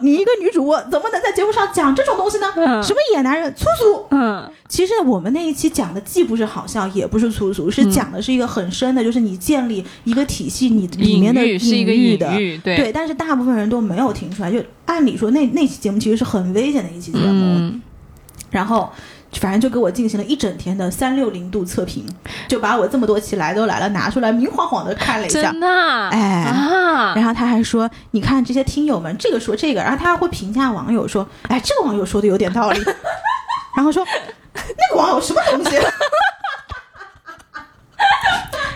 你一个女主播怎么能在节目上讲这种东西呢？嗯什么野男人，粗俗。嗯，其实我们那一期讲的既不是好笑，也不是粗俗，是嗯讲的是一个很深的，就是你建立一个体系，你里面的隐喻是一个隐喻的。对，对，但是大部分人都没有听出来。就按理说那那期节目其实是很危险的一期节目，嗯，然后反正就给我进行了一整天的三六零度测评，就把我这么多期来都来了拿出来明晃晃的看了一下真。的啊，哎啊，然后他还说：“你看这些听友们，这个说这个，然后他还会评价网友说，哎，这个网友说的有点道理。然后说那个网友什么东西？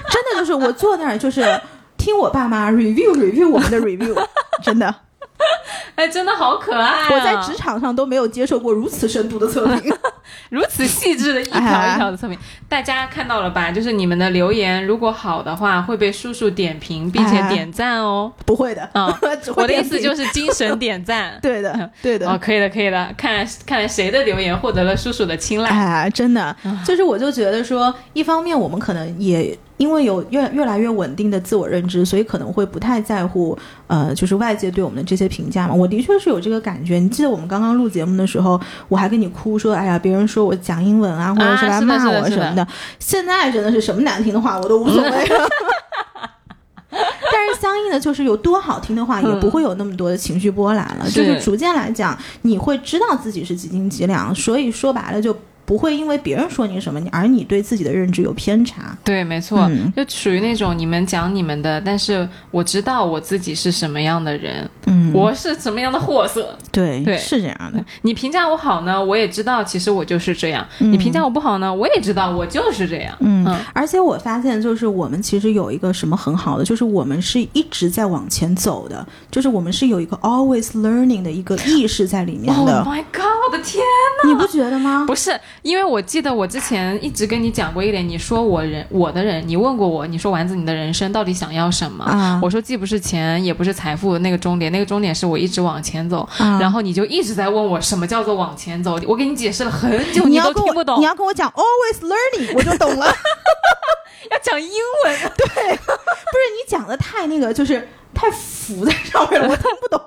真的就是我坐那儿就是听我爸妈 review review 我们的 review，真的，哎，真的好可爱、啊！我在职场上都没有接受过如此深度的测评。如此细致的一条哎一条的测评，大家看到了吧？就是你们的留言，如果好的话，会被叔叔点评，并且哎点赞哦。不会的，嗯 我的意思就是精神点赞。对的，对的。哦，可以的，可以的。看来看来谁的留言获得了叔叔的青睐？哎，真的，就是我就觉得说，一方面我们可能也因为有越越来越稳定的自我认知，所以可能会不太在乎呃，就是外界对我们的这些评价嘛。我的确是有这个感觉。你记得我们刚刚录节目的时候，我还跟你哭说，哎呀，别人说我讲英文啊，或者是来骂我什么的。现在真的是什么难听的话我都无所谓了。但是相应的，就是有多好听的话，也不会有那么多的情绪波澜了。是就是逐渐来讲，你会知道自己是几斤几两，所以说白了就不会因为别人说你什么，你而你对自己的认知有偏差。对，没错，嗯就属于那种你们讲你们的，但是我知道我自己是什么样的人，嗯，我是什么样的货色。对对是这样的。你评价我好呢，我也知道其实我就是这样；你评价我不好呢，我也知道我就是这样。嗯嗯，而且我发现，就是我们其实有一个什么很好的，就是我们是一直在往前走的，就是我们是有一个 always learning 的一个意识在里面 Oh，my god！我的天，你不觉得吗？不是，因为我记得我之前一直跟你讲过一点，你说我人我的人，你问过我，你说丸子你的人生到底想要什么？啊我说既不是钱，也不是财富，那个终点，那个终点是我一直往前走。啊然后你就一直在问我什么叫做往前走，我给你解释了很久，你要跟我都听不懂你。要跟我讲 always learning，我就懂了。要讲英文，对不是你讲的太那个，就是太浮在上面了，我听不懂。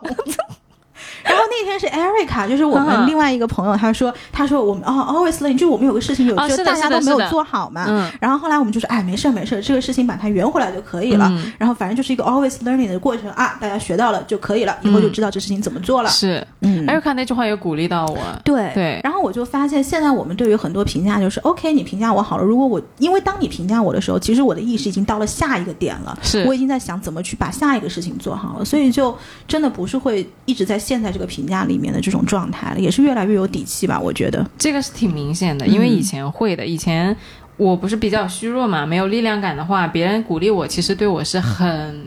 然后那天是 Erica，就是我们嗯另外一个朋友，他说，他说我们哦，always learning，就是我们有个事情有，哦的就大家都没有做好嘛。嗯然后后来我们就说，哎，没事儿没事儿，这个事情把它圆回来就可以了。嗯然后反正就是一个 always learning 的过程啊，大家学到了就可以了，以后就知道这事情怎么做了。是，Erica 那句话也鼓励到我。对对然后我就发现，现在我们对于很多评价就是，OK，你评价我好了，如果我因为当你评价我的时候，其实我的意识已经到了下一个点了，是我已经在想怎么去把下一个事情做好了，所以就真的不是会一直在现在这个评价里面的这种状态了，也是越来越有底气吧，我觉得。这个是挺明显的，因为以前会的，以前我不是比较虚弱嘛，没有力量感的话，别人鼓励我，其实对我是很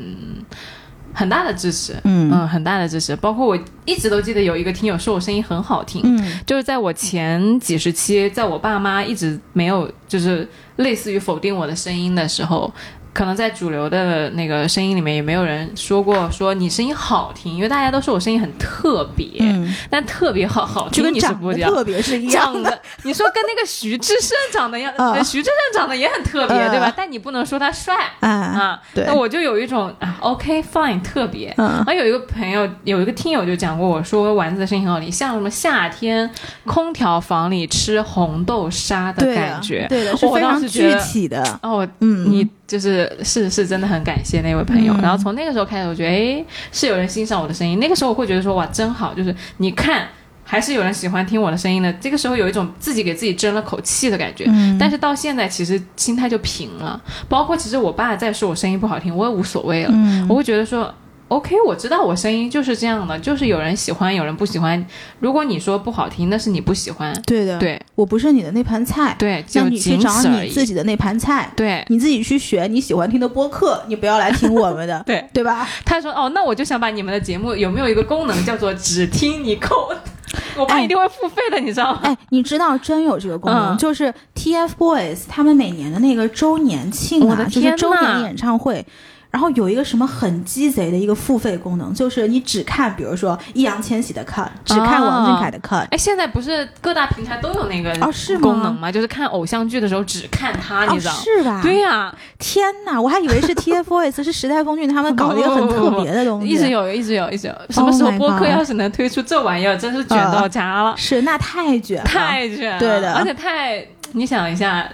很大的支持，嗯嗯，很大的支持。包括我一直都记得有一个听友说我声音很好听，嗯就是在我前几十期，在我爸妈一直没有就是类似于否定我的声音的时候。可能在主流的那个声音里面，也没有人说过说你声音好听，因为大家都说我声音很特别，嗯，但特别好好听你是不讲。得特别是一样的。长得，你说跟那个徐志胜长得一样，徐志胜长得也很特别，嗯对吧？但你不能说他帅哎，啊。对那我就有一种啊，OK fine 特别。嗯然后有一个朋友，有一个听友就讲过我说丸子的声音很好听，像什么夏天空调房里吃红豆沙的感觉。对的，是我非常具体的。哦，嗯，你就是是是真的很感谢那位朋友。嗯然后从那个时候开始，我觉得哎，是有人欣赏我的声音。那个时候我会觉得说哇，真好，就是你看。还是有人喜欢听我的声音的，这个时候有一种自己给自己争了口气的感觉。嗯但是到现在，其实心态就平了。包括其实我爸再说我声音不好听，我也无所谓了。嗯我会觉得说，OK，我知道我声音就是这样的，就是有人喜欢，有人不喜欢。如果你说不好听，那是你不喜欢。对的，对我不是你的那盘菜，对，那就仅你去找。你自己的那盘菜，对。你自己去选你喜欢听的播客，你不要来听我们的 对，对吧？他说：“哦，那我就想把你们的节目有没有一个功能叫做只听你扣？我爸哎一定会付费的，你知道吗？哎，你知道真有这个功能，嗯就是 TFBOYS 他们每年的那个周年庆啊，就是天周年演唱会。然后有一个什么很鸡贼的一个付费功能，就是你只看，比如说易烊千玺的 cut，只看王俊凯的 cut，、哎，现在不是各大平台都有那个哦是吗功能吗？就是看偶像剧的时候只看他，你哦知道？是吧？对呀、天哪，我还以为是 TFBOYS 是时代峰峻他们搞了一个很特别的东西，一直有，一直有，一直有。什么时候播客要是能推出这玩意儿，真是卷到家了，是那太卷了，太卷了。对的而且太，你想一下，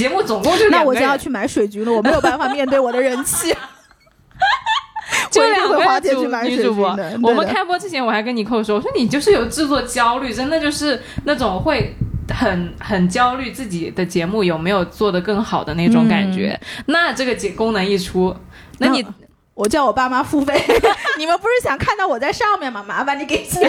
节目总共就那我就要去买水军了，我没有办法面对我的人气。就 我一定会花两个主钱去买水女主播军的。。我们开播之前，我还跟你扣说，我说你就是有制作焦虑，真的就是那种会。很很焦虑自己的节目有没有做得更好的那种感觉，那这个节功能一出，那你我叫我爸妈付费，你们不是想看到我在上面吗？麻烦你给钱。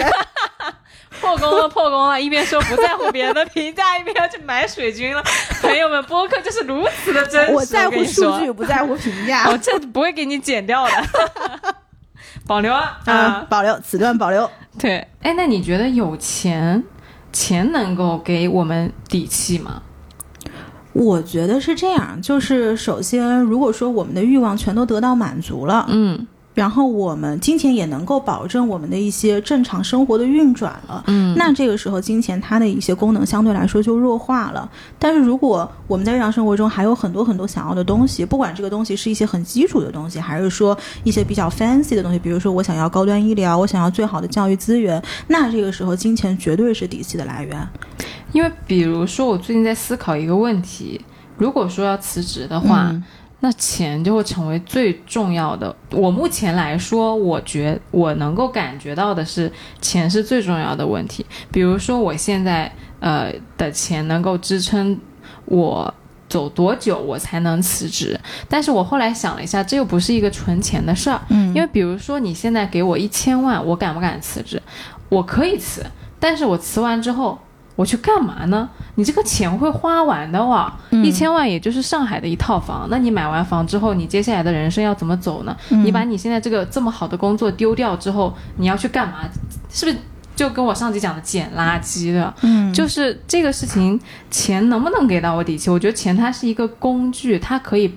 破功了，破功了！一边说不在乎别人的评价，一边要去买水军了。朋友们，播客就是如此的真实。我在乎数据，不在乎评价。我 这不会给你剪掉的，保留啊啊啊！，保留此段保留。对，哎，那你觉得有钱，钱能够给我们底气吗？我觉得是这样，就是首先，如果说我们的欲望全都得到满足了，嗯然后我们金钱也能够保证我们的一些正常生活的运转了，嗯，那这个时候金钱它的一些功能相对来说就弱化了。但是如果我们在日常生活中还有很多很多想要的东西，不管这个东西是一些很基础的东西，还是说一些比较 fancy 的东西，比如说我想要高端医疗，我想要最好的教育资源，那这个时候金钱绝对是底气的来源。因为比如说，我最近在思考一个问题，如果说要辞职的话，嗯那钱就会成为最重要的。我目前来说，我觉我能够感觉到的是，钱是最重要的问题。比如说，我现在呃的钱能够支撑我。走多久我才能辞职？但是我后来想了一下，这又不是一个存钱的事儿，嗯因为比如说你现在给我一千万，我敢不敢辞职？我可以辞，但是我辞完之后，我去干嘛呢？你这个钱会花完的哇，嗯一千万也就是上海的一套房。那你买完房之后，你接下来的人生要怎么走呢？嗯你把你现在这个这么好的工作丢掉之后，你要去干嘛？是不是就跟我上集讲的捡垃圾的？嗯就是这个事情，钱能不能给到我底气？我觉得钱它是一个工具，它可以，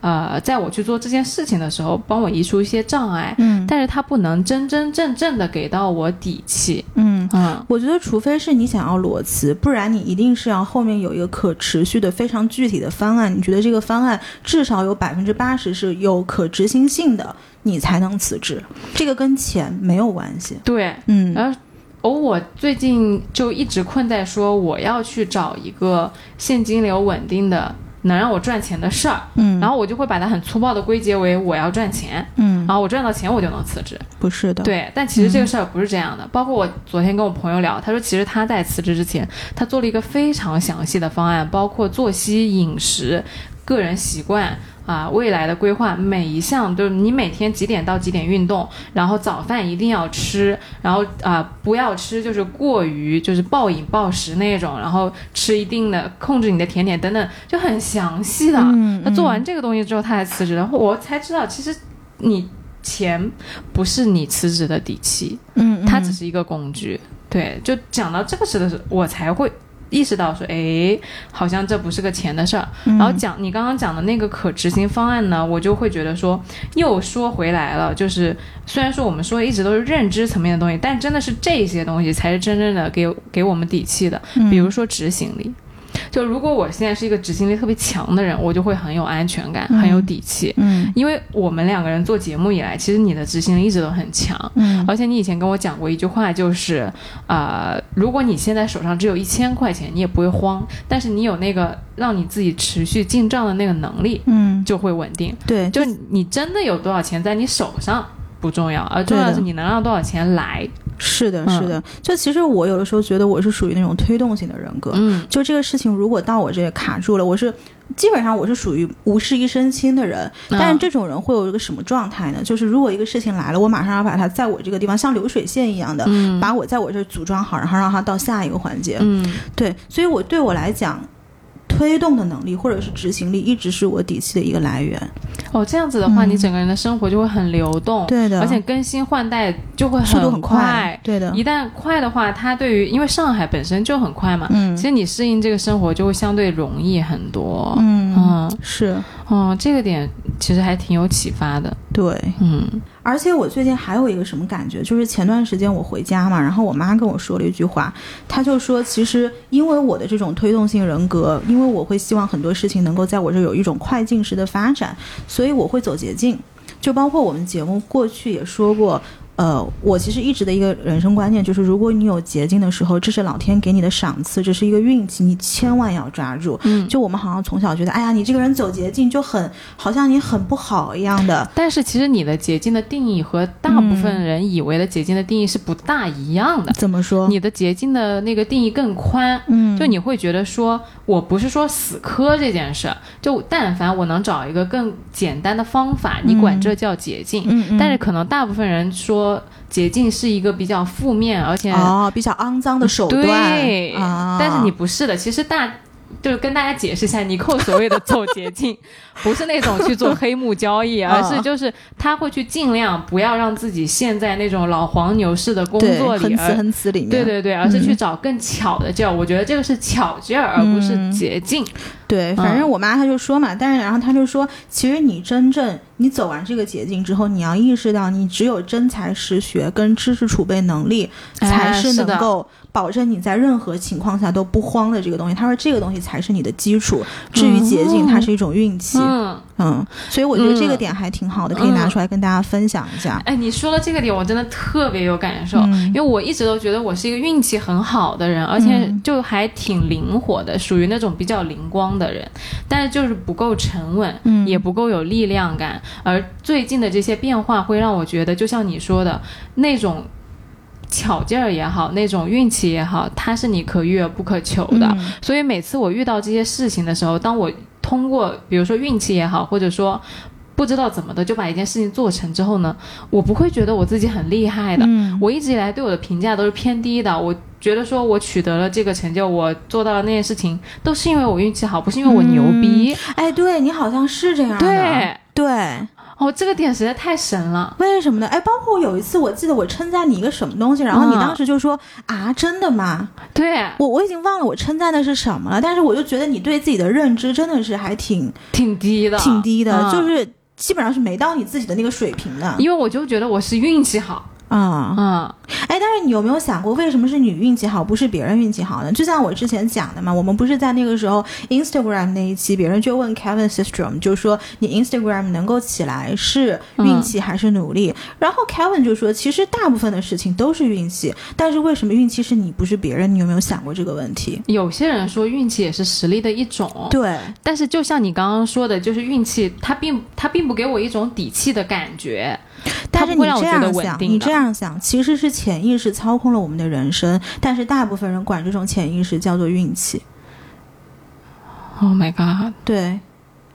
呃，在我去做这件事情的时候，帮我移除一些障碍，嗯但是它不能真真正正的给到我底气。嗯。嗯我觉得，除非是你想要裸辞，不然你一定是要后面有一个可持续的、非常具体的方案。你觉得这个方案至少有百分之八十是有可执行性的，你才能辞职。这个跟钱没有关系。对，嗯然后。哦，我最近就一直困在说我要去找一个现金流稳定的、能让我赚钱的事儿，嗯然后我就会把它很粗暴的归结为我要赚钱，嗯，然后我赚到钱我就能辞职。不是的。，对，但其实这个事儿不是这样的。包括我昨天跟我朋友聊，他说其实他在辞职之前，他做了一个非常详细的方案，包括作息、饮食。个人习惯啊、未来的规划，每一项就是你每天几点到几点运动，然后早饭一定要吃，然后啊、不要吃就是过于就是暴饮暴食那种，然后吃一定的控制你的甜点等等，就很详细的。嗯那做完这个东西之后，他才辞职，然后我才知道，其实你钱不是你辞职的底气，嗯，它只是一个工具。对，就讲到这个事的时候，我才会意识到说，哎，好像这不是个钱的事儿。嗯然后讲你刚刚讲的那个可执行方案呢，我就会觉得说，又说回来了，就是虽然说我们说一直都是认知层面的东西，但真的是这些东西才是真正的给给我们底气的。嗯比如说执行力。就如果我现在是一个执行力特别强的人，我就会很有安全感，很有底气。嗯。因为我们两个人做节目以来，其实你的执行力一直都很强，嗯。而且你以前跟我讲过一句话，就是，呃，如果你现在手上只有一千块钱，你也不会慌，但是你有那个让你自己持续进账的那个能力，嗯，就会稳定。对，就是你真的有多少钱在你手上不重要，而重要的是你能让多少钱来。是的，嗯是的。就其实我有的时候觉得我是属于那种推动型的人格，嗯就这个事情如果到我这里卡住了，我是基本上我是属于无事一身轻的人。但是这种人会有一个什么状态呢？就是如果一个事情来了，我马上要把它在我这个地方像流水线一样的，嗯把我在我这组装好，然后让它到下一个环节。嗯对，所以我对我来讲。推动的能力或者是执行力，一直是我底气的一个来源。哦，这样子的话，嗯你整个人的生活就会很流动，对的，而且更新换代就会速度很快。对的，一旦快的话，它对于因为上海本身就很快嘛，嗯其实你适应这个生活就会相对容易很多。嗯嗯是哦，这个点其实还挺有启发的。对。嗯而且我最近还有一个什么感觉，就是前段时间我回家嘛，然后我妈跟我说了一句话，她就说，其实因为我的这种推动性人格，因为我会希望很多事情能够在我这有一种快进式的发展，所以我会走捷径。就包括我们节目过去也说过，呃，我其实一直的一个人生观念就是，如果你有捷径的时候，这是老天给你的赏赐，这是一个运气，你千万要抓住。嗯，就我们好像从小觉得，哎呀，你这个人走捷径就很好像你很不好一样的，但是其实你的捷径的定义和大部分人以为的捷径的定义是不大一样的。怎么说？你的捷径的那个定义更宽，嗯，就你会觉得说，我不是说死磕这件事，就但凡我能找一个更简单的方法，你管这叫捷径。嗯，嗯但是可能大部分人说捷径是一个比较负面，而且哦，比较肮脏的手段，对，啊，但是你不是的。其实大就是跟大家解释一下，尼寇所谓的走捷径，不是那种去做黑幕交易，啊而是就是他会去尽量不要让自己陷在那种老黄牛式的工作里，很词而很死里面，对对对，而是去找更巧的劲儿。我觉得这个是巧劲儿，而不是嗯捷径。对，反正我妈她就说嘛，但是然后她就说，其实你真正你走完这个捷径之后，你要意识到，你只有真才实学跟知识储备能力，才是能够保证你在任何情况下都不慌的这个东西。他说这个东西才是你的基础，至于捷径，它是一种运气。嗯，嗯，所以我觉得这个嗯点还挺好的，可以拿出来跟大家分享一下。哎，你说的这个点，我真的特别有感受，嗯因为我一直都觉得我是一个运气很好的人，而且嗯就还挺灵活的，属于那种比较灵光的人，但是就是不够沉稳，嗯也不够有力量感。而最近的这些变化，会让我觉得，就像你说的那种。巧劲儿也好，那种运气也好，它是你可遇而不可求的。嗯所以每次我遇到这些事情的时候，当我通过比如说运气也好，或者说不知道怎么的就把一件事情做成之后呢，我不会觉得我自己很厉害的。嗯我一直以来对我的评价都是偏低的。我觉得说我取得了这个成就，我做到了那件事情，都是因为我运气好，不是因为我牛逼。哎，对你好像是这样的，对，对。哦，这个点实在太神了。为什么呢？哎，包括有一次，我记得我称赞你一个什么东西，然后你嗯当时就说、啊，真的吗？对，我我已经忘了我称赞的是什么了，但是我就觉得你对自己的认知真的是还挺挺低的，挺低的，嗯就是基本上是没到你自己的那个水平的因为我就觉得我是运气好。啊。嗯哎，但是你有没有想过，为什么是你运气好，不是别人运气好呢？就像我之前讲的嘛，我们不是在那个时候 Instagram 那一期，别人就问 Kevin Systrom，就说你 Instagram 能够起来是运气还是努力？然后 Kevin 就说，其实大部分的事情都是运气，但是为什么运气是你不是别人？你有没有想过这个问题？有些人说运气也是实力的一种，对，但是就像你刚刚说的，就是运气，它并它并不给我一种底气的感觉。但是你这样想，你这样想，其实是潜意识操控了我们的人生，但是大部分人管这种潜意识叫做运气。Oh my god！对，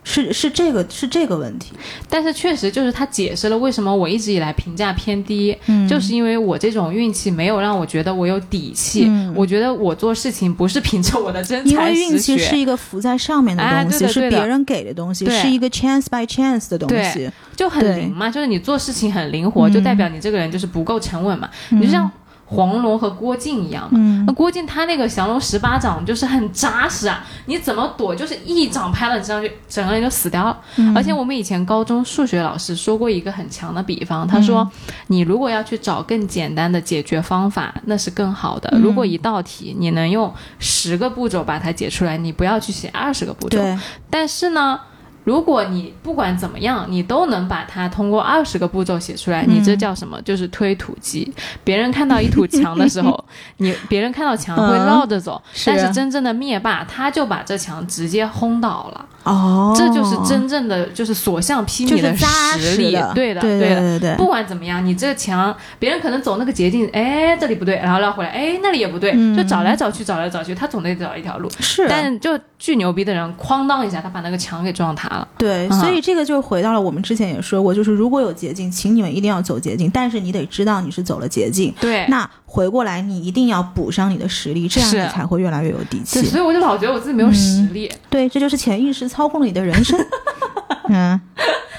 是是这个是这个问题，但是确实就是他解释了为什么我一直以来评价偏低，嗯就是因为我这种运气没有让我觉得我有底气。嗯我觉得我做事情不是凭着我的真才因为运气是一个浮在上面的哎东西，对的对的是别人给的东西，是一个 chance by chance 的东西。就很灵嘛，就是你做事情很灵活，嗯就代表你这个人就是不够沉稳嘛。你就像黄蓉和郭靖一样嘛。嗯那郭靖他那个降龙十八掌就是很扎实啊，你怎么躲就是一掌拍了你身上去，整个人就死掉了。嗯而且我们以前高中数学老师说过一个很强的比方，他说、嗯你如果要去找更简单的解决方法，那是更好的。嗯如果一道题你能用十个步骤把它解出来，你不要去写二十个步骤。对，但是呢，如果你不管怎么样，你都能把它通过二十个步骤写出来，你嗯这叫什么？就是推土机。别人看到一堵墙的时候，你别人看到墙会嗯绕着走，是但是真正的灭霸他就把这墙直接轰倒了，哦，这就是真正的就是所向披靡的扎实力。的，对的，对的。对对不管怎么样，你这墙，别人可能走那个捷径，哎，这里不对，然后绕回来，哎，那里也不对，嗯就找来找去，找来找去，他总得找一条路。是，但就巨牛逼的人，哐当一下，他把那个墙给撞塌了。对，啊所以这个就回到了我们之前也说过，就是如果有捷径，请你们一定要走捷径，但是你得知道你是走了捷径。对，那回过来，你一定要补上你的实力，这样你才会越来越有底对，气。所以我就老觉得我自己没有实力，对，这就是潜意识操控了你的人生。嗯，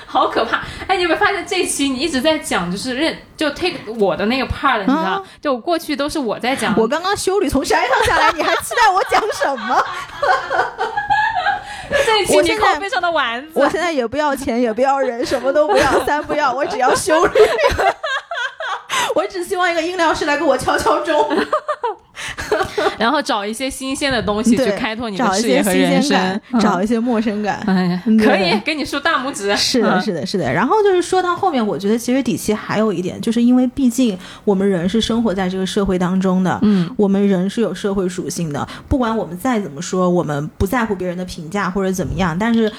好可怕。哎，你有没有发现这期你一直在讲，就是认就 take 我的那个 part，你知道？啊 就过去都是我在讲，我刚刚修女从山上下来，你还期待我讲什么？这一期你靠背上的丸子，我现在也不要钱，也不要人，什么都不要，三不要，我只要修女。我只希望一个音疗师来给我敲敲钟，然后找一些新鲜的东西去，开拓你的找一视野和些新人生鲜感，，找一些陌生感。哎可以给你竖大拇指。是的，嗯是的，是的。然后就是说到后面，我觉得其实底气还有一点，就是因为毕竟我们人是生活在这个社会当中的，嗯，我们人是有社会属性的。不管我们再怎么说，我们不在乎别人的评价或者怎么样，但是。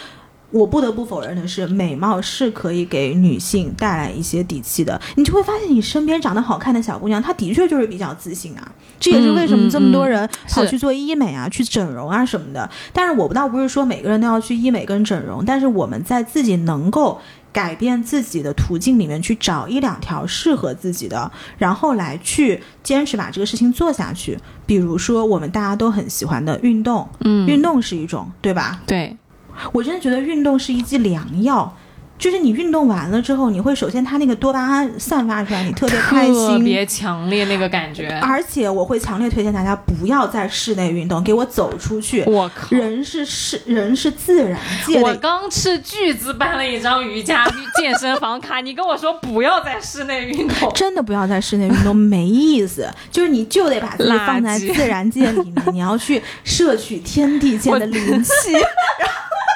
我不得不否认的是，美貌是可以给女性带来一些底气的。你就会发现，你身边长得好看的小姑娘，她的确就是比较自信啊。这也是为什么这么多人跑去做医美啊、去整容啊什么的。但是我倒不是说每个人都要去医美跟整容，但是我们在自己能够改变自己的途径里面去找一两条适合自己的，然后来去坚持把这个事情做下去。比如说，我们大家都很喜欢的运动，嗯，运动是一种，对吧？对，我真的觉得运动是一剂良药。就是你运动完了之后，你会首先它那个多巴胺散发出来，你特别开心特，别强烈那个感觉。而且我会强烈推荐大家不要在室内运动，给我走出去。我靠！人是是人是自然界我，刚斥巨资办了一张瑜伽健身房卡，你跟我说不要在室内运动，真的不要在室内运动，没意思。就是你就得把自己放在自然界里面，你要去摄取天地间的灵气。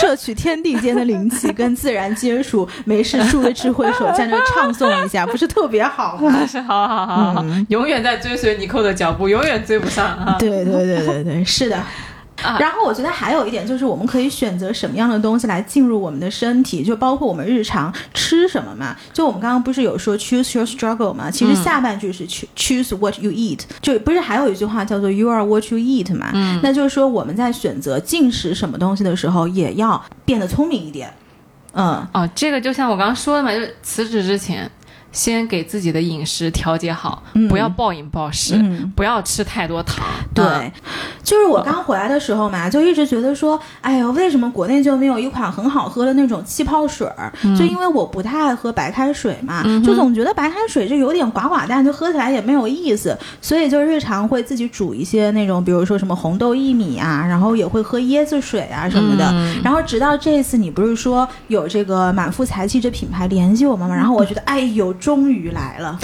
摄取天地间的灵气，跟自然接触，没事竖个智慧手，在那唱诵一下，不是特别好吗？是好好好好，永远在追随尼寇的脚步，永远追不上啊！对对对对对，是的。啊然后我觉得还有一点就是，我们可以选择什么样的东西来进入我们的身体，就包括我们日常吃什么嘛。就我们刚刚不是有说 choose your struggle 嘛？其实下半句是 choo- choose what you eat，就不是还有一句话叫做 you are what you eat 嘛？嗯那就是说我们在选择进食什么东西的时候，也要变得聪明一点。嗯，哦，这个就像我刚刚说的嘛，就是辞职之前，先给自己的饮食调节好，嗯不要暴饮暴食，嗯不要吃太多糖。对，啊就是我刚回来的时候嘛，就一直觉得说，哎呦，为什么国内就没有一款很好喝的那种气泡水儿？就因为我不太爱喝白开水嘛，就总觉得白开水就有点寡寡淡，就喝起来也没有意思，所以就日常会自己煮一些那种，比如说什么红豆薏米啊，然后也会喝椰子水啊什么的。嗯然后直到这次，你不是说有这个满腹才气这品牌联系我们嘛？然后我觉得，哎呦，终于来了。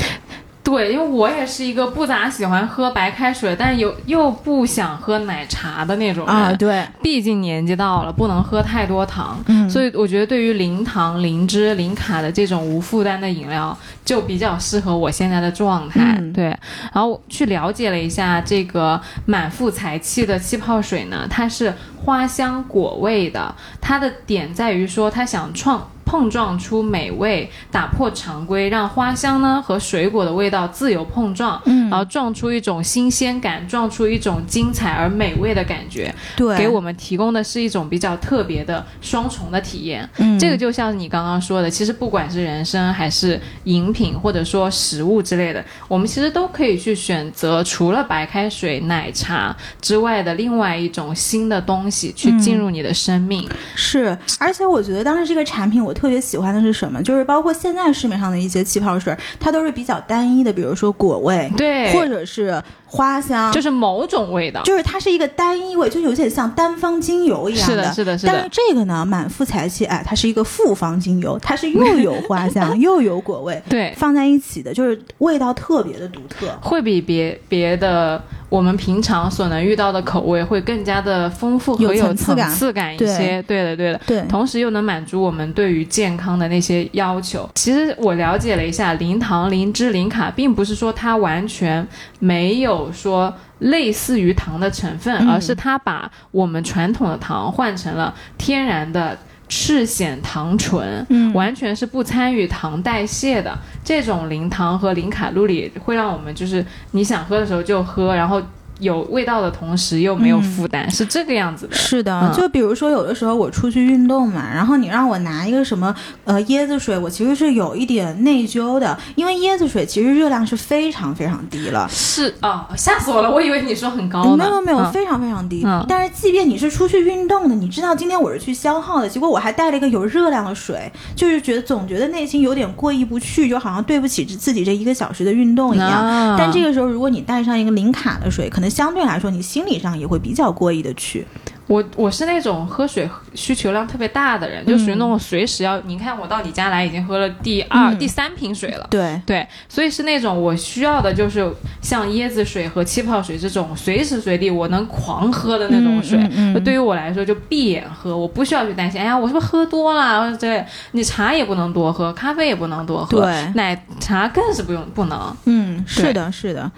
对，因为我也是一个不咋喜欢喝白开水，但又又不想喝奶茶的那种人。啊，对，毕竟年纪到了，不能喝太多糖，嗯所以我觉得对于零糖、零脂、零卡的这种无负担的饮料，就比较适合我现在的状态。嗯对，然后去了解了一下这个满腹才气的气泡水呢，它是花香果味的，它的点在于说它想创。碰撞出美味，打破常规，让花香呢和水果的味道自由碰撞，嗯然后撞出一种新鲜感，撞出一种精彩而美味的感觉，对，给我们提供的是一种比较特别的双重的体验。嗯这个就像你刚刚说的，其实不管是人参还是饮品，或者说食物之类的，我们其实都可以去选择除了白开水、奶茶之外的另外一种新的东西去进入你的生命。是，而且我觉得当时这个产品我特别喜欢的是什么？就是包括现在市面上的一些气泡水，它都是比较单一的，比如说果味，对，或者是花香，就是某种味道。就是它是一个单一味，就有点像单方精油一样是的，是的，是的但是。这个呢，满腹才气，哎，它是一个复方精油，它是又有花香 又有果味，对，放在一起的，就是味道特别的独特。会比别别的我们平常所能遇到的口味会更加的丰富和有有层层次感一些。对的，对的。对，同时又能满足我们对于健康的那些要求。其实我了解了一下，零糖、零脂、零卡，并不是说它完全没有说类似于糖的成分，嗯而是它把我们传统的糖换成了天然的。赤藓糖醇，嗯完全是不参与糖代谢的。这种零糖和零卡路里会让我们就是你想喝的时候就喝，然后有味道的同时又没有负担，是这个样子的。是的，嗯就比如说有的时候我出去运动嘛，然后你让我拿一个什么呃椰子水，我其实是有一点内疚的，因为椰子水其实热量是非常非常低了。是啊、吓死我了！我以为你说很高呢。没有没有，嗯非常非常低。嗯但是即便你是出去运动的，你知道今天我是去消耗的，结果我还带了一个有热量的水，就是觉得总觉得内心有点过意不去，就好像对不起自己这一个小时的运动一样。啊但这个时候，如果你带上一个零卡的水，可能相对来说你心理上也会比较过意的去。我我是那种喝水需求量特别大的人，就属于那种随时要。你看我到你家来已经喝了第二、嗯第三瓶水了。对，对，所以是那种我需要的，就是像椰子水和气泡水这种随时随地我能狂喝的那种水。对于我来说，就闭眼喝，我不需要去担心，哎呀，我是不是喝多了？或者之类你茶也不能多喝，咖啡也不能多喝，对奶茶更是不用不能。嗯，是的，是的。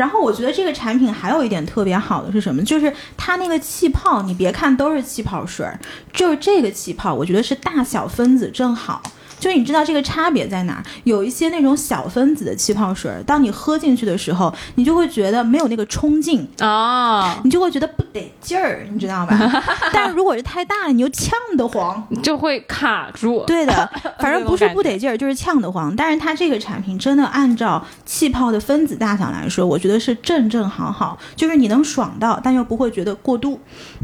然后我觉得这个产品还有一点特别好的是什么？就是它那个气泡，你别看都是气泡水，就是这个气泡，我觉得是大小分子正好。就是你知道这个差别在哪儿？有一些那种小分子的气泡水儿，当你喝进去的时候，你就会觉得没有那个冲劲，哦，你就会觉得不得劲儿，你知道吧？但是如果是太大了，你又呛得慌。就会卡住。对的，反正不是不得劲儿，就是呛得慌。但是它这个产品真的按照气泡的分子大小来说，我觉得是正正好好，就是你能爽到，但又不会觉得过度。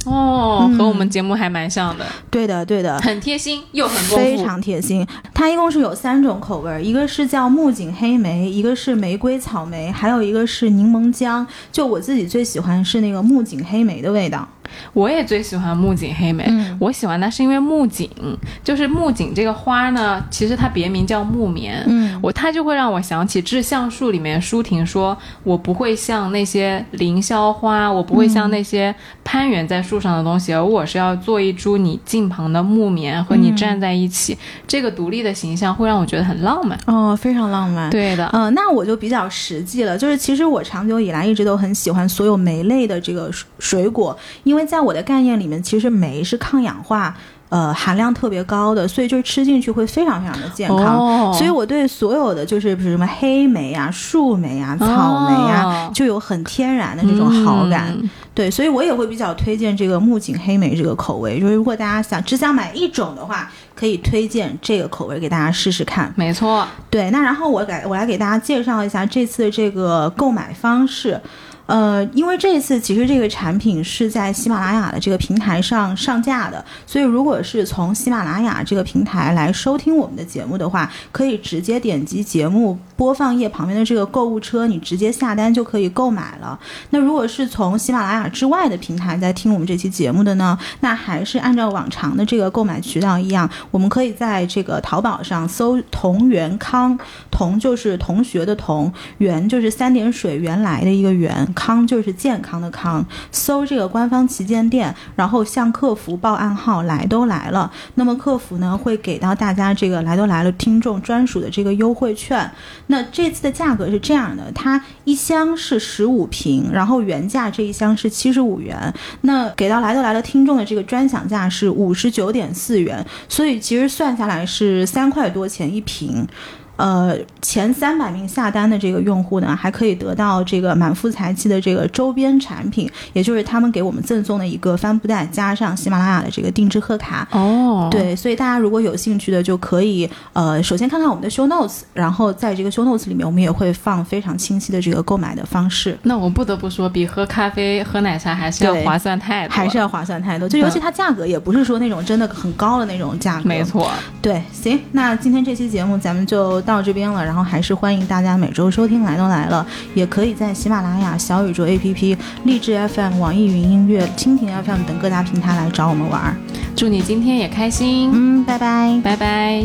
哦，嗯和我们节目还蛮像的，对的，对的。很贴心又很。非常贴心，它一共是有三种口味，一个是叫木槿黑莓，一个是玫瑰草莓，还有一个是柠檬姜。就我自己最喜欢是那个木槿黑莓的味道。我也最喜欢木槿黑莓，嗯我喜欢它是因为木槿，就是木槿这个花呢，其实它别名叫木棉。嗯我它就会让我想起《致橡树》里面舒婷说：“我不会像那些凌霄花，我不会像那些攀援在树上的东西，而我是要做一株你近旁的木棉，和你嗯站在一起。这个独立的形象会让我觉得很浪漫。哦，非常浪漫。对的，嗯、那我就比较实际了，就是其实我长久以来一直都很喜欢所有梅类的这个水水果，因为在我的概念里面，其实酶是抗氧化。呃，含量特别高的，所以就是吃进去会非常非常的健康。哦所以我对所有的就是比如什么黑莓啊、树莓啊、草莓啊，哦就有很天然的这种好感。嗯对，所以我也会比较推荐这个木槿黑莓这个口味。就是如果大家想只想买一种的话，可以推荐这个口味给大家试试看。没错，对，那然后我给我来给大家介绍一下这次的这个购买方式。呃，因为这次其实这个产品是在喜马拉雅的这个平台上上架的，所以如果是从喜马拉雅这个平台来收听我们的节目的话，可以直接点击节目播放页旁边的这个购物车，你直接下单就可以购买了。那如果是从喜马拉雅之外的平台在听我们这期节目的呢，那还是按照往常的这个购买渠道一样，我们可以在这个淘宝上搜“同源康”，同就是同学的同，源就是三点水原来的一个源，康就是健康的康，搜这个官方旗舰店，然后向客服报暗号“来都来了”，那么客服呢会给到大家这个“来都来了”听众专属的这个优惠券。那这次的价格是这样的，它一箱是十五瓶，然后原价这一箱是七十五元，那给到“来都来了”听众的这个专享价是五十九点四元，所以其实算下来是三块多钱一瓶。呃，前三百名下单的这个用户呢，还可以得到这个满腹才气的这个周边产品，也就是他们给我们赠送的一个帆布袋，加上喜马拉雅的这个定制贺卡。哦，对，所以大家如果有兴趣的，就可以呃，首先看看我们的 show notes，然后在这个 show notes 里面，我们也会放非常清晰的这个购买的方式。那我不得不说，比喝咖啡、喝奶茶还是要划算太多，还是要划算太多，就尤其它价格也不是说那种真的很高的那种价格。没错。对，行，那今天这期节目咱们就到这边了，然后还是欢迎大家每周收听来都来了，也可以在喜马拉雅、小宇宙 APP、荔枝 FM、网易云音乐、蜻蜓 FM 等各大平台来找我们玩儿。祝你今天也开心，嗯，拜拜。拜拜。